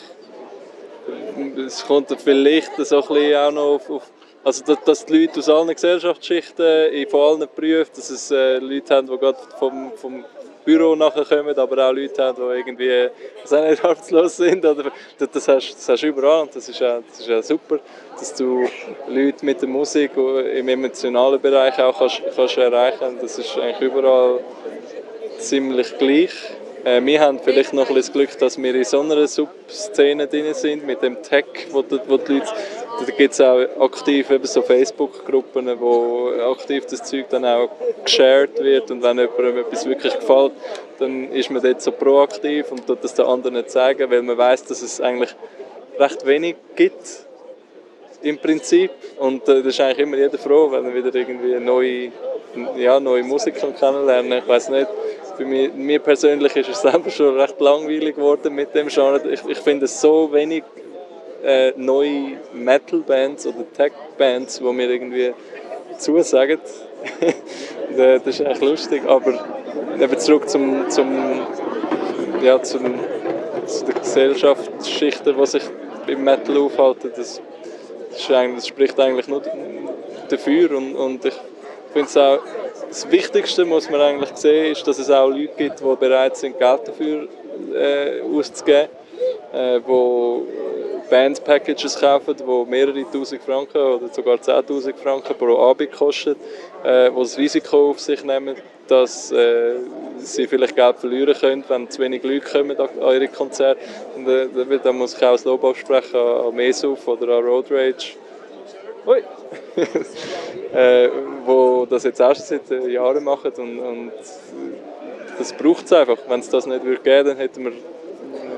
es kommt vielleicht so ein bisschen auch noch auf, auf also dass, dass, die Leute aus allen Gesellschaftsschichten, von allen Berufen, dass es äh, Leute haben, die gerade vom, vom Büro nachher kommen, aber auch Leute haben, die irgendwie nicht arbeitslos sind. Oder, das, hast, das hast du überall und das ist, auch, das ist auch super, dass du Leute mit der Musik im emotionalen Bereich auch kannst, kannst erreichen Das ist eigentlich überall ziemlich gleich. Äh, wir haben vielleicht noch ein bisschen das Glück, dass wir in so einer Subszene drin sind, mit dem Tech, wo die, wo die Leute da gibt es auch aktiv eben so Facebook-Gruppen, wo aktiv das Zeug dann auch geshared wird und wenn jemandem etwas wirklich gefällt, dann ist man dort so proaktiv und tut das den anderen zeigen, weil man weiß, dass es eigentlich recht wenig gibt im Prinzip und äh, das ist eigentlich immer jeder froh, wenn er wieder irgendwie neue, ja, neue Musik kennenlernen Ich weiß nicht, für mich, mir persönlich ist es selber schon recht langweilig geworden mit dem Genre. Ich, ich finde es so wenig äh, neue Metal-Bands oder Tech-Bands, die mir irgendwie zusagen. das ist echt lustig, aber eben zurück zum, zum, ja, zum, zu den Gesellschaftsschichten, die sich im Metal aufhalten, das, das, das spricht eigentlich nur dafür und, und ich finde es auch das Wichtigste muss man eigentlich sehen, ist, dass es auch Leute gibt, die bereit sind, Geld dafür äh, auszugeben, äh, wo Band-Packages kaufen, die mehrere tausend Franken oder sogar 10.000 Franken pro Abend kosten, äh, die das Risiko auf sich nehmen, dass äh, sie vielleicht Geld verlieren können, wenn zu wenig Leute kommen an, ihre Konzerte. Und äh, da muss ich auch das Lob aussprechen an, an Mesuf oder an Road Rage. Ui. äh, wo das jetzt erst seit Jahren machen und, und das braucht es einfach. Wenn es das nicht würde geben, dann hätten wir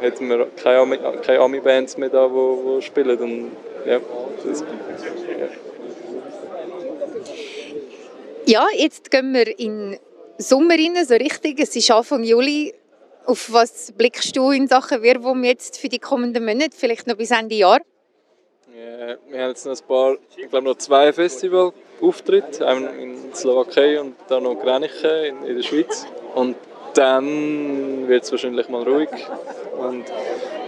hätten wir keine, keine Ami-Bands mehr da, die spielen. Und, ja, das, ja. ja, jetzt gehen wir in den Sommer rein, so richtig. Es ist Anfang Juli. Auf was blickst du in Sachen Werbung jetzt für die kommenden Monate, vielleicht noch bis Ende Jahr? Ja, wir haben jetzt noch ein paar, ich glaube noch zwei Festivalauftritte, einmal in Slowakei und dann noch Greniche in, in der Schweiz. Und dann wird es wahrscheinlich mal ruhig. Und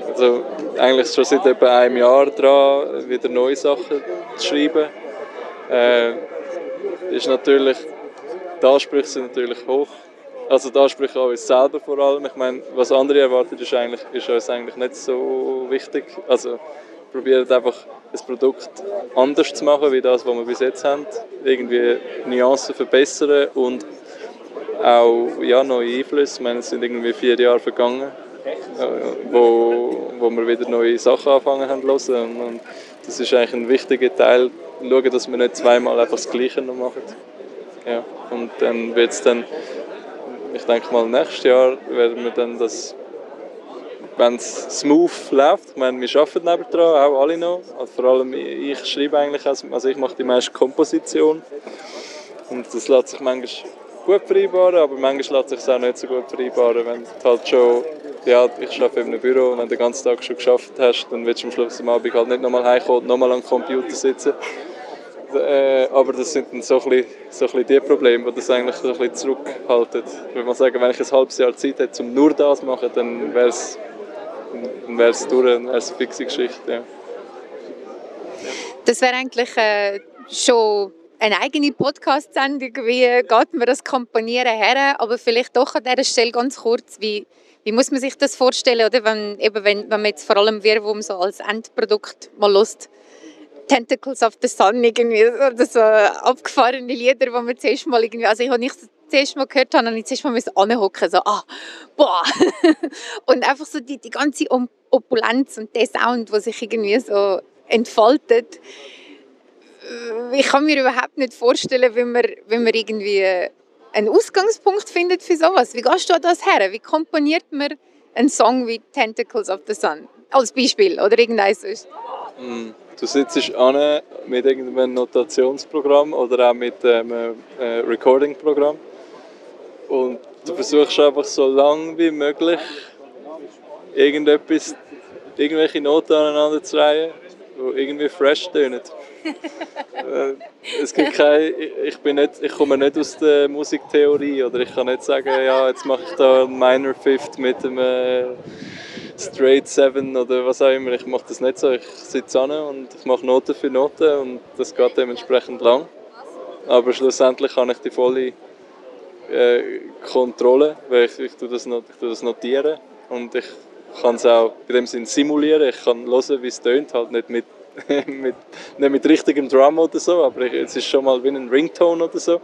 also eigentlich schon seit etwa einem Jahr dran, wieder neue Sachen zu schreiben. Äh, ist natürlich, die Ansprüche sind natürlich hoch. Also die Ansprüche an uns selber vor allem. Ich meine, was andere erwarten, ist, eigentlich, ist uns eigentlich nicht so wichtig. Also probieren einfach das Produkt anders zu machen, wie das, was wir bis jetzt haben. Irgendwie Nuancen verbessern und auch ja, neue Einflüsse. Meine, es sind irgendwie vier Jahre vergangen, äh, wo, wo wir wieder neue Sachen anfangen haben zu hören. Und das ist eigentlich ein wichtiger Teil, schauen, dass wir nicht zweimal einfach das Gleiche noch machen. Ja, und dann wird es dann, ich denke mal, nächstes Jahr werden wir dann das wenn es smooth läuft, ich meine, wir arbeiten nebendran, auch alle noch, also vor allem ich schreibe eigentlich, also ich mache die meiste Komposition und das lässt sich manchmal gut vereinbaren, aber manchmal lässt sich es auch nicht so gut vereinbaren, wenn halt schon, ja, ich arbeite in einem Büro und wenn du den ganzen Tag schon geschafft hast, dann willst du am Schluss am Abend halt nicht nochmal heimkommen und nochmal am Computer sitzen. Äh, aber das sind dann so ein, bisschen, so ein bisschen die Probleme, die das eigentlich so ein bisschen zurückhalten. Wenn man sagen, wenn ich ein halbes Jahr Zeit hätte, um nur das zu machen, dann wäre es dann wäre es durch, dann wäre es eine fixe Geschichte. Ja. Das wäre eigentlich äh, schon eine eigene Podcast-Sendung, wie geht man das Komponieren her, aber vielleicht doch an dieser Stelle ganz kurz, wie, wie muss man sich das vorstellen, oder wenn, eben wenn, wenn man jetzt vor allem Werbung so als Endprodukt mal lust, Tentacles of the Sun irgendwie, oder so abgefahrene Lieder, die man zuerst mal irgendwie, also ich habe nicht zuerst mal gehört habe, habe ich zuerst mal anhocken so, ah, boah. und einfach so die, die ganze Opulenz und der Sound, der sich irgendwie so entfaltet, ich kann mir überhaupt nicht vorstellen, wie man, wie man irgendwie einen Ausgangspunkt findet für sowas. Wie gehst du das her? Wie komponiert man einen Song wie Tentacles of the Sun? Als Beispiel oder irgendein sonst? Mm, du sitzt an mit irgendeinem Notationsprogramm oder auch mit einem äh, Recording-Programm und du versuchst einfach so lange wie möglich irgendetwas, irgendwelche Noten aneinander zu reihen die irgendwie fresh tönen. Äh, es gibt keine, ich, bin nicht, ich komme nicht aus der Musiktheorie oder ich kann nicht sagen, ja, jetzt mache ich da einen Minor Fifth mit einem äh, Straight Seven oder was auch immer. Ich mache das nicht so. Ich sitze an und ich mache Note für Note und das geht dementsprechend lang. Aber schlussendlich kann ich die volle äh, Kontrolle, weil ich, ich, tue das, ich tue das notieren und ich kann es auch in dem Sinn simulieren. Ich kann hören, wie es tönt, halt nicht mit, mit, nicht mit richtigem Drum oder so, aber ich, es ist schon mal wie ein Ringtone oder so.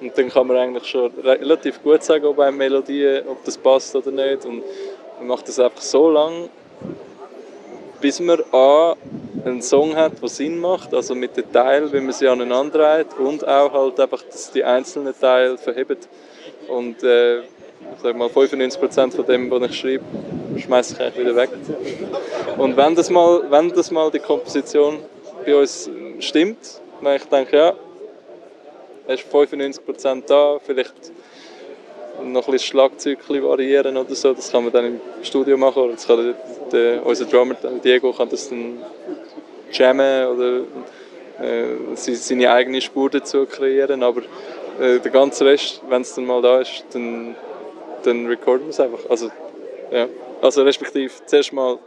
Und dann kann man eigentlich schon relativ gut sagen, ob eine Melodie, ob das passt oder nicht. Und man macht das einfach so lang, bis man A, einen Song hat, der Sinn macht, also mit den Teilen, wie man sie aneinander reiht und auch halt einfach, dass die einzelnen Teile verhebt. Und äh, sag mal, 95% von dem, was ich schreibe, schmeiße ich eigentlich wieder weg. Und wenn das mal, wenn das mal die Komposition bei uns stimmt, wenn ich denke, ja, es ist 95% da, vielleicht noch ein bisschen Schlagzeug variieren oder so, das kann man dann im Studio machen oder das kann der, der, unser Drummer Diego kann das dann jammen oder äh, seine eigene Spur dazu kreieren, aber äh, der ganze Rest, wenn es dann mal da ist, dann dann recorden wir es einfach. Also, ja. Also respektive zuerst mal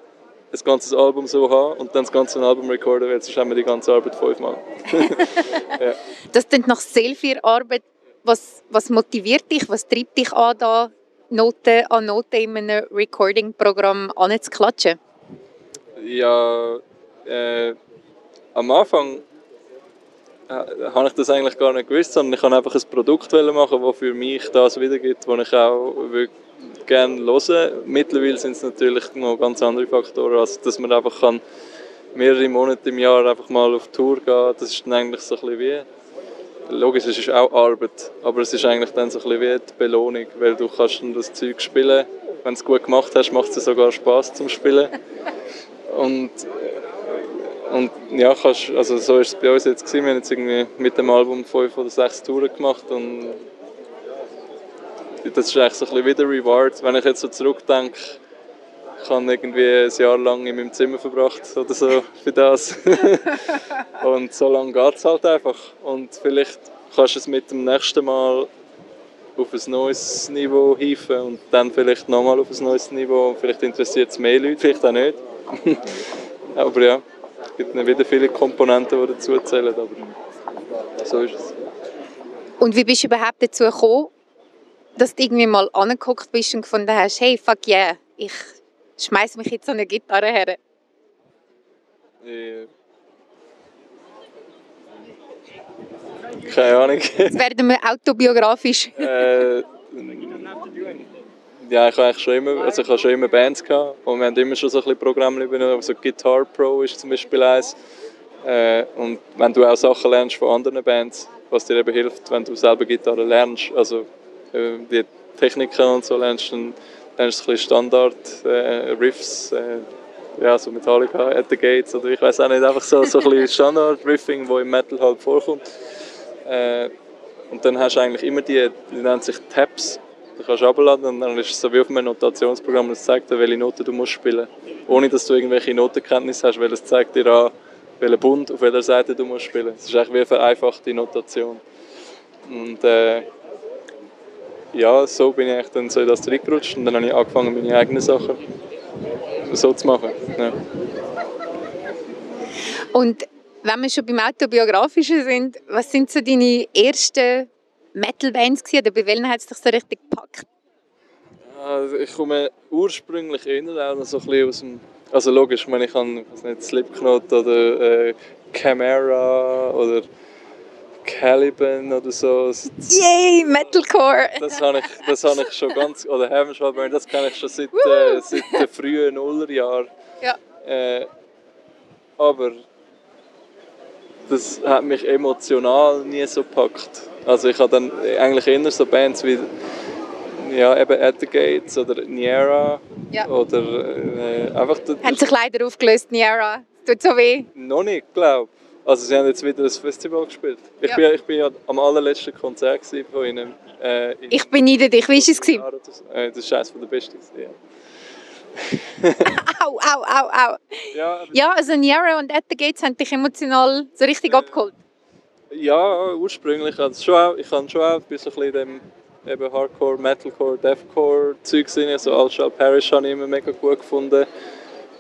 ein ganzes Album so haben und dann das ganze Album recorden, weil sonst haben wir die ganze Arbeit fünfmal. ja. Das klingt nach sehr viel Arbeit. Was, was motiviert dich, was treibt dich an, da Noten an Noten in einem Recording-Programm anzuklatschen? Ja, äh, am Anfang äh, habe ich das eigentlich gar nicht gewusst, sondern ich wollte einfach ein Produkt machen, das für mich das wiedergibt, was ich auch gerne höre. Mittlerweile sind es natürlich noch ganz andere Faktoren, als dass man einfach kann mehrere Monate im Jahr einfach mal auf Tour gehen Das ist dann eigentlich so ein bisschen wie... Logisch, es ist auch Arbeit, aber es ist eigentlich dann so ein bisschen wie die Belohnung, weil du kannst dann das Zeug spielen. Wenn du es gut gemacht hast, macht es sogar Spaß zum Spielen. Und und ja, kannst, also so ist es bei uns jetzt gewesen. Wir haben jetzt irgendwie mit dem Album fünf oder sechs Touren gemacht und das ist eigentlich so ein wieder Reward. Wenn ich jetzt so zurückdenke, ich habe irgendwie ein Jahr lang in meinem Zimmer verbracht oder so für das. und so lange geht es halt einfach. Und vielleicht kannst du es mit dem nächsten Mal auf ein neues Niveau hieven und dann vielleicht nochmal auf ein neues Niveau. Vielleicht interessiert es mehr Leute, vielleicht auch nicht. aber ja, es gibt wieder viele Komponenten, die dazu zählen, aber so ist es. Und wie bist du überhaupt dazu gekommen, dass du irgendwie mal angeguckt bist und gefunden hast, hey, fuck yeah, ich schmeiß mich jetzt an eine Gitarre her? Äh, keine Ahnung. Jetzt werden wir autobiografisch. äh, ja, ich habe eigentlich schon immer, also ich habe schon immer Bands gehabt und wir haben immer schon so ein bisschen Programme übernommen. Also Guitar Pro ist zum Beispiel eins. Äh, und wenn du auch Sachen lernst von anderen Bands, was dir eben hilft, wenn du selber Gitarre lernst, also die Techniken und so lernst, dann lernst du ein bisschen Standard äh, Riffs, äh, ja, so Metallica, At the Gates oder ich weiß auch nicht, einfach so, so ein bisschen Standard Riffing, wo im Metal halt vorkommt. Äh, und dann hast du eigentlich immer die, die nennen sich Tabs, die kannst du abladen und dann ist es so wie auf einem Notationsprogramm, das zeigt dir, welche Noten du musst spielen musst. Ohne, dass du irgendwelche Notenkenntnisse hast, weil es zeigt dir an, welchen Bund auf welcher Seite du musst spielen. Es ist eigentlich wie eine vereinfachte Notation. Und äh, ja, so bin ich dann so in das reingerutscht und dann habe ich angefangen, meine eigenen Sachen so zu machen. Ja. Und wenn wir schon beim Autobiografischen sind, was sind so deine ersten Metal-Bands? Oder bei welchen hat es dich so richtig gepackt? Also ich komme ursprünglich eher auch noch so ein bisschen aus dem... Also logisch, ich meine, ich habe ich nicht, Slipknot oder äh, Camera oder Caliban oder so. Yay, Metalcore! Das habe ich, das habe ich schon ganz... Oder Hammerschwald, das kenne ich schon seit, äh, seit den frühen Nullerjahren. Ja. Äh, aber das hat mich emotional nie so gepackt. Also ich habe dann eigentlich eher so Bands wie ja, eben At the Gates oder Niera Ja. oder äh, einfach... Haben sich leider aufgelöst, Niera. Tut so weh. Noch nicht, glaube ich. Also sie haben jetzt wieder ein Festival gespielt. Ich, Ja. bin, ich bin ja am allerletzten Konzert von ihnen. Äh, in Ich beneide dich. Wie war es? gewesen? Äh, das ist eines der besten. Ja. Au, au, au, au. Ja, Ja, also Niera und At the Gates haben dich emotional so richtig abgeholt. Ja, ursprünglich. Also schon auch, ich habe schon auch ein bisschen in dem eben Hardcore, Metalcore, Deathcore Zeug gesehen. Also Altschal Parish habe ich immer mega gut gefunden.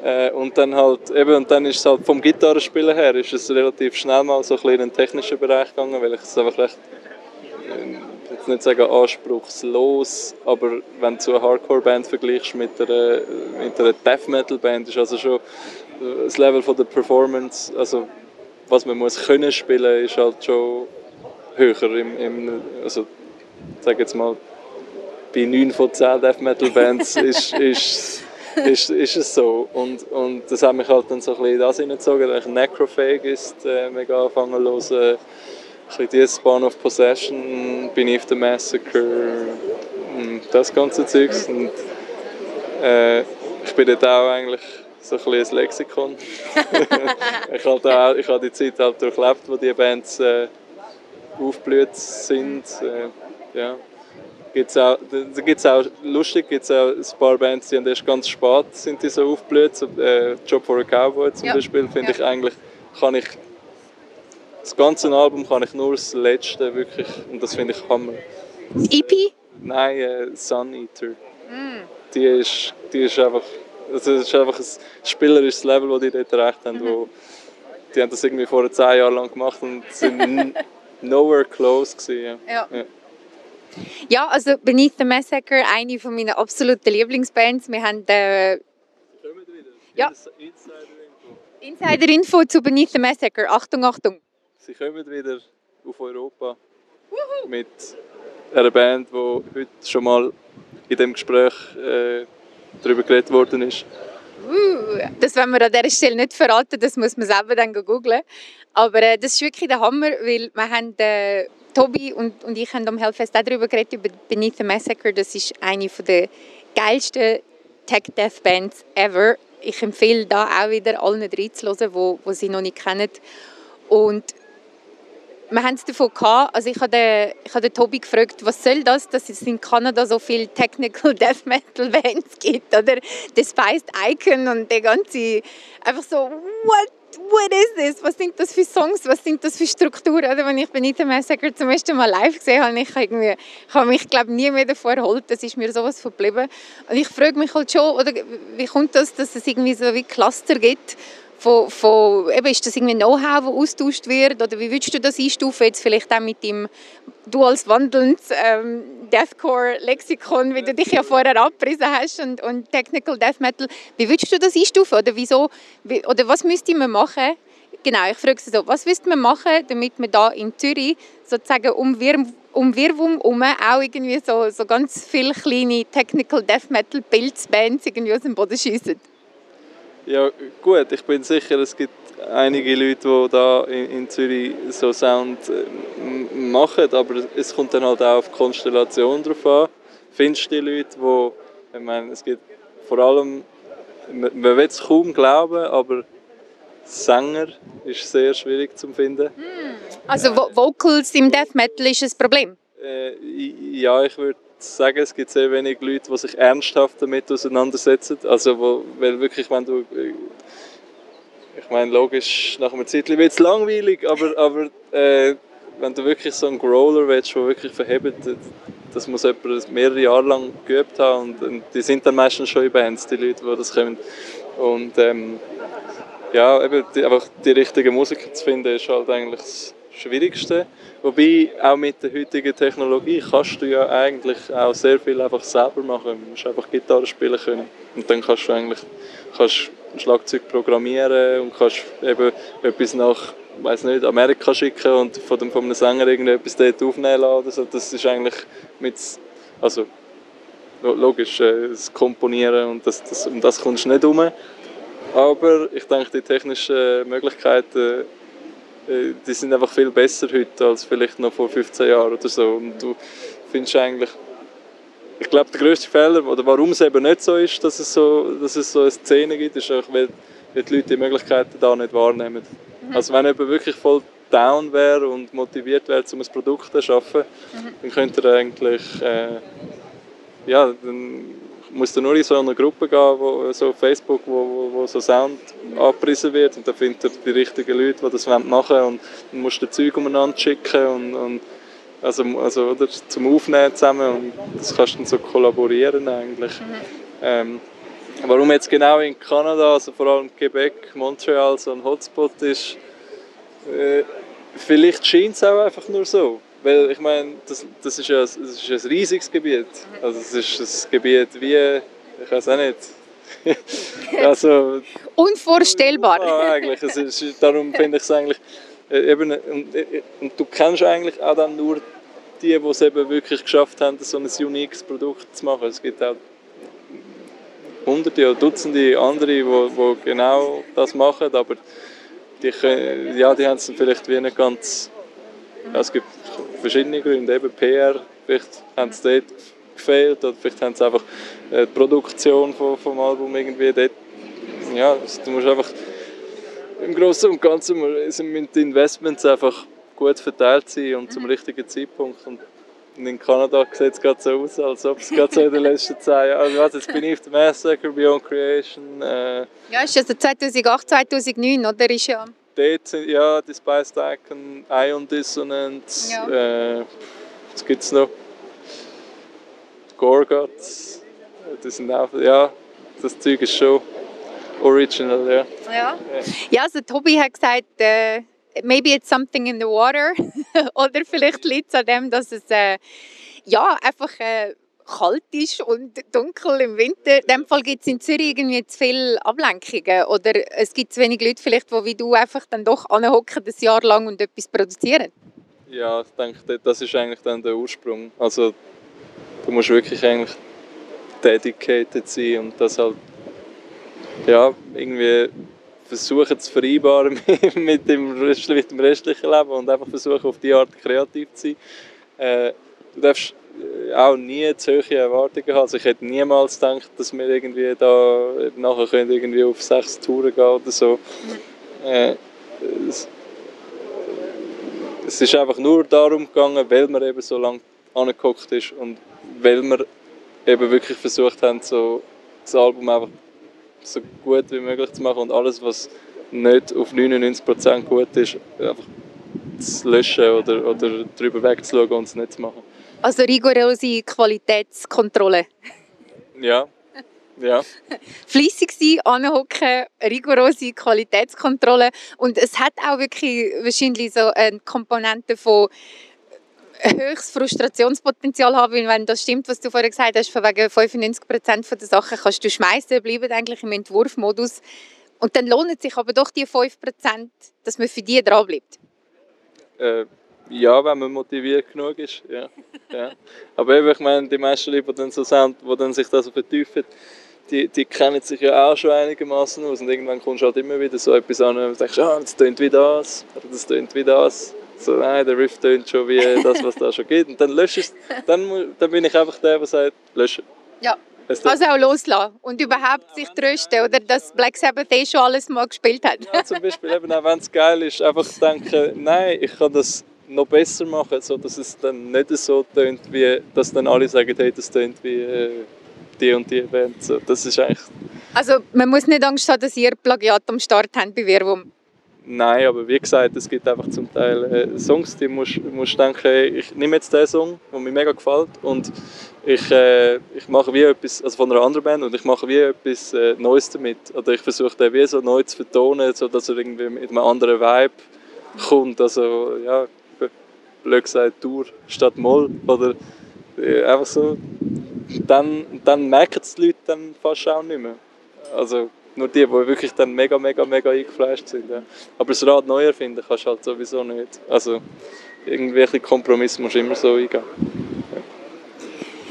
Äh, und dann halt, eben, und dann ist es halt vom Gitarrespielen her ist es relativ schnell mal so ein bisschen in den technischen Bereich gegangen, weil ich es einfach recht, äh, ich will nicht sagen anspruchslos, aber wenn du eine Hardcore-Band vergleichst mit einer, mit einer Death-Metal-Band, ist also schon äh, das Level von der Performance, also was man muss können spielen, ist halt schon höher im, im also sage jetzt mal bei 9 von 10 Death Metal Bands ist, ist, ist, ist es so und, und das hat mich halt dann so ein bisschen in das hineingezogen, dass ich Necrophage ist äh, mega angefangen zu hören, ein bisschen Spawn of Possession, Beneath the Massacre, und das ganze Zeugs und äh, ich bin dort auch eigentlich so ein bisschen ein Lexikon. ich, halt auch, ich habe die Zeit halt durchlebt, wo die Bands äh, aufgeblüht sind. Äh, ja. Gibt's auch, da gibt's auch, lustig gibt es auch ein paar Bands, die haben erst ganz spät sind die so aufgeblüht. So, äh, Job for a Cowboy zum Ja. Beispiel, finde Ja. ich eigentlich, kann ich, das ganze Album kann ich nur das letzte wirklich, und das finde ich Hammer. EP? Nein, äh, Sun Eater. Die, ist, die ist einfach, also das ist einfach ein spielerisches Level, das die dort erreicht haben. Wo, die haben das irgendwie vor zehn Jahren lang gemacht und sind nowhere close gewesen. Ja. Ja. Ja. Also Beneath the Massacre, eine von meinen absoluten Lieblingsbands. Wir haben äh, Ja. Insider-Info. Insider-Info zu Beneath the Massacre. Achtung, Achtung. Sie kommen wieder auf Europa mit einer Band, die heute schon mal in dem Gespräch äh, darüber geredet worden ist. Uh, das wollen wir an dieser Stelle nicht verraten, das muss man selber dann googeln. Aber äh, das ist wirklich der Hammer, weil wir haben, äh, Tobi und, und ich haben am Hellfest auch darüber geredet, über Beneath the Massacre. Das ist eine der geilsten Tech-Death-Bands ever. Ich empfehle da auch wieder allen reinzuhören, wo, wo sie noch nicht kennen. Und wir haben es davon gehabt, also ich habe ich habe Tobi gefragt, was soll das, dass es in Kanada so viele Technical Death Metal Bands gibt, oder? Spiced Icon und der ganze, einfach so, what, what is this? Was sind das für Songs? Was sind das für Strukturen? Oder wenn ich Benita Massacre zum ersten Mal live gesehen habe, ich, irgendwie, ich mich glaube nie mehr davor erholt. Das ist mir sowas verblieben. Und ich frage mich halt schon, oder wie kommt das, dass es irgendwie so wie Cluster gibt von, von eben, ist das irgendwie Know-how, das austauscht wird? Oder wie würdest du das einstufen, jetzt vielleicht auch mit dem, du als wandelndes ähm, Deathcore-Lexikon, wie du dich ja vorher abgerissen hast und, und Technical Death Metal, wie würdest du das einstufen? Oder, wieso, wie, oder was müsste man machen, genau, ich frage so, was müsste man machen, damit man da in Zürich sozusagen um Wirm um Wirrwum herum auch irgendwie so, so ganz viele kleine Technical Death Metal Pilzbands irgendwie aus dem Boden schiessen? Ja, gut, ich bin sicher, es gibt einige Leute, die da in, in Zürich so Sound äh, machen, aber es kommt dann halt auch auf die Konstellation drauf an. Findest du die Leute, die, ich meine, es gibt vor allem, man, man will es kaum glauben, aber Sänger ist sehr schwierig zu finden. Hm. Also Vocals im Death Metal ist ein Problem? Äh, ja, ich würde sagen, es gibt sehr wenige Leute, die sich ernsthaft damit auseinandersetzen. Also, wo, weil wirklich, wenn du. Äh, ich meine, logisch, nach einer Zeit wird es langweilig, aber, aber äh, wenn du wirklich so einen Growler willst, der wirklich verhebt, das muss jemand mehrere Jahre lang geübt haben. Und, und die sind dann meistens schon in Bands, die Leute, die das können. Und ähm, ja, eben die, einfach die richtigen Musiker zu finden, ist halt eigentlich das Schwierigste. Wobei, auch mit der heutigen Technologie kannst du ja eigentlich auch sehr viel einfach selber machen. Du musst einfach Gitarre spielen können. Und dann kannst du eigentlich kannst Schlagzeug programmieren und kannst eben etwas nach weiß nicht, Amerika schicken und von, dem, von einem Sänger irgendetwas dort aufnehmen lassen. Also das ist eigentlich mit, also logisch, äh, das Komponieren und das, das, um das kommst du nicht herum. Aber ich denke, die technischen Möglichkeiten die sind einfach viel besser heute als vielleicht noch vor 15 Jahren oder so. Und du findest eigentlich, ich glaube, der größte Fehler, oder warum es eben nicht so ist, dass es so, dass es so eine Szene gibt, ist einfach, weil, weil die Leute die Möglichkeiten da nicht wahrnehmen. Mhm. Also wenn jemand wirklich voll down wäre und motiviert wäre, um ein Produkt zu schaffen, mhm. dann könnte er eigentlich, äh, ja, dann musst du nur in so eine Gruppe gehen, wo, so auf Facebook, wo, wo, wo so Sound abgerissen wird und dann findet er die richtigen Leute, die das machen wollen und dann musst du Zeug umeinander schicken und, und also, also oder, zum Aufnehmen zusammen und das kannst du dann so kollaborieren eigentlich. Mhm. Ähm, warum jetzt genau in Kanada, also vor allem Quebec, Montreal so ein Hotspot ist, äh, vielleicht scheint es auch einfach nur so. Weil ich meine, das, das, ist ja, das ist ein riesiges Gebiet. Also es ist ein Gebiet wie, ich weiß auch nicht. also, Unvorstellbar. Ja, eigentlich. Es ist, darum finde ich es eigentlich äh, eben, und, äh, und, du kennst eigentlich auch dann nur die, die es eben wirklich geschafft haben, so ein uniques Produkt zu machen. Es gibt auch hunderte oder Dutzende andere, die, die genau das machen, aber die, können, ja, die haben es vielleicht wie nicht ganz... Ja, es gibt verschiedene Gründe, eben PR, vielleicht haben sie dort gefehlt oder vielleicht haben sie einfach äh, die Produktion vom, vom Album irgendwie dort, ja, du musst einfach im Großen und Ganzen müssen die Investments einfach gut verteilt sein und zum richtigen Zeitpunkt und in Kanada sieht es gerade so aus, als ob es gerade so in den letzten zehn Jahren, also was, jetzt bin ich auf der Massacre, Beyond Creation. Äh, ja, ist also 2008, 2009, oder? Ist ja dort sind ja die Spice Icon, Ion Dissonance, ja. äh, was gibt es noch? Gorgots, das sind auch, ja, das Zeug ist schon original, ja. Ja, ja also Tobi hat gesagt, äh, maybe it's something in the water oder vielleicht liegt es an dem, dass es äh, ja, einfach äh, kalt ist und dunkel im Winter. In dem Fall gibt es in Zürich irgendwie zu viele Ablenkungen oder es gibt zu wenig Leute vielleicht, die wie du einfach dann doch anhocken das Jahr lang und etwas produzieren. Ja, ich denke, das ist eigentlich dann der Ursprung. Also du musst wirklich eigentlich dedicated sein und das halt ja, irgendwie versuchen zu vereinbaren mit dem, mit dem restlichen Leben und einfach versuchen auf die Art kreativ zu sein. Äh, du darfst auch nie zu hohe Erwartungen haben. Also ich hätte niemals gedacht, dass wir irgendwie da nachher können irgendwie auf sechs Touren gehen oder so. Äh, es, es ist einfach nur darum gegangen, weil man eben so lange angeguckt ist und weil wir eben wirklich versucht haben, so das Album einfach so gut wie möglich zu machen und alles, was nicht auf 99% gut ist, einfach zu löschen oder, oder darüber wegzuschauen und es nicht zu machen. Also rigorose Qualitätskontrolle. Ja, ja. Fleissig sein, anhocken, rigorose Qualitätskontrolle und es hat auch wirklich wahrscheinlich so eine Komponente von höchstes Frustrationspotenzial haben, weil wenn das stimmt, was du vorher gesagt hast, von wegen 95% der Sachen kannst du schmeißen, bleiben eigentlich im Entwurfmodus. Und dann lohnt es sich aber doch die 5%, dass man für die dranbleibt. Äh, ja, wenn man motiviert genug ist, ja. ja. Aber eben, ich meine, die meisten Leute, die dann so sind, die dann sich das so vertiefen, die, die kennen sich ja auch schon einigermaßen aus und irgendwann kommst du halt immer wieder so etwas an und denkst, ah, das tönt wie das, oder das tönt wie das. So, nein, der Riff tönt schon wie das, was da schon gibt. Und dann lösche ich dann, dann bin ich einfach der, der sagt, löschen. Ja. Also auch loslassen und überhaupt sich trösten, oder dass Black Sabbath eh schon alles mal gespielt hat. Ja, zum Beispiel, eben auch wenn es geil ist, einfach denken, nein, ich kann das noch besser machen, so dass es dann nicht so tönt, wie, dass dann alle sagen, hey, das tönt wie äh, die und die Band. So, das ist eigentlich... Also man muss nicht Angst haben, dass ihr Plagiat am Start habt bei Werbung. Nein, aber wie gesagt, es gibt einfach zum Teil äh, Songs, die musst, musst denken, ich nehme jetzt den Song, der mir mega gefällt und ich, äh, ich mache wie etwas, also von einer anderen Band und ich mache wie etwas äh, Neues damit. Oder ich versuche den wie so neu zu vertonen, so dass er irgendwie mit einem anderen Vibe kommt. Also ja, blöd gesagt, Dur statt Moll oder äh, einfach so. Dann, dann merken es die Leute dann fast auch nicht mehr. Also nur die, die wirklich dann mega, mega, mega eingefleischt sind. Ja. Aber das Rad neu erfinden kannst du halt sowieso nicht. Also irgendwelche Kompromisse musst du immer so eingehen.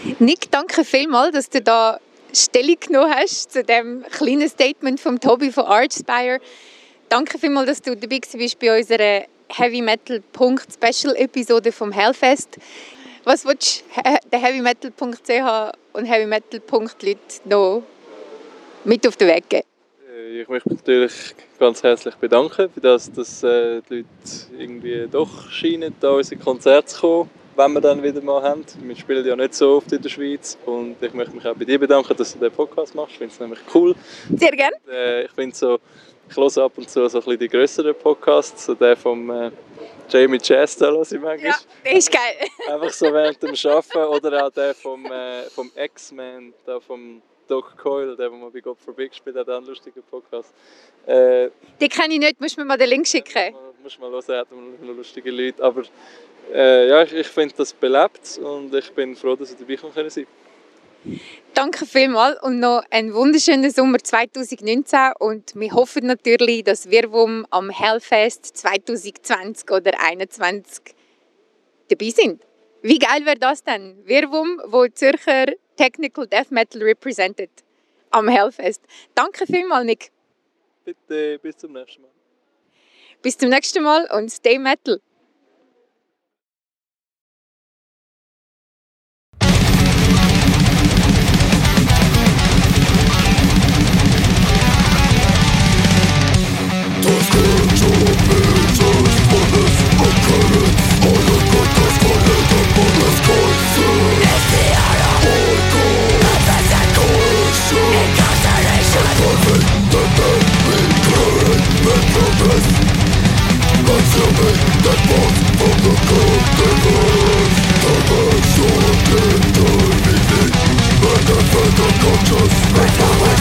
Ja. Nick, danke vielmals, dass du da Stellung genommen hast zu dem kleinen Statement von Tobi von Archspire. Danke vielmals, dass du dabei bist bei unserer Heavy Metal Punkt Special Episode vom Hellfest. Was willst du den Heavy Metal.ch und Heavy Metal Leute noch mit auf den Weg geben? Ich möchte mich natürlich ganz herzlich bedanken, für das, dass äh, die Leute irgendwie doch scheinen, da unsere Konzerte zu kommen, wenn wir dann wieder mal haben. Wir spielen ja nicht so oft in der Schweiz und ich möchte mich auch bei dir bedanken, dass du den Podcast machst. Ich finde es nämlich cool. Sehr gerne. Äh, ich finde so, ich höre ab und zu so ein bisschen die größeren Podcasts, so der vom äh, Jamie Chester höre ich manchmal. Ja, der ist geil. Einfach so während dem Arbeiten oder auch der vom, äh, vom X-Men, der vom Doc Coyle, der, der mal bei God Forbid gespielt hat, auch ein lustiger Podcast. Äh, den kenne ich nicht, musst du mir mal den Link schicken. Muss mal hören, er hat noch lustige Leute. Aber äh, ja, ich, ich finde, das belebt und ich bin froh, dass ich dabei sein konnte. Danke vielmals und noch einen wunderschönen Sommer 2019 und wir hoffen natürlich, dass wir am Hellfest 2020 oder 2021 dabei sind. Wie geil wäre das denn? Wirwum, wo Zürcher Technical Death Metal represented am Hellfest. Danke vielmals, Nick. Bitte, bis zum nächsten Mal. Bis zum nächsten Mal und stay metal. Just make a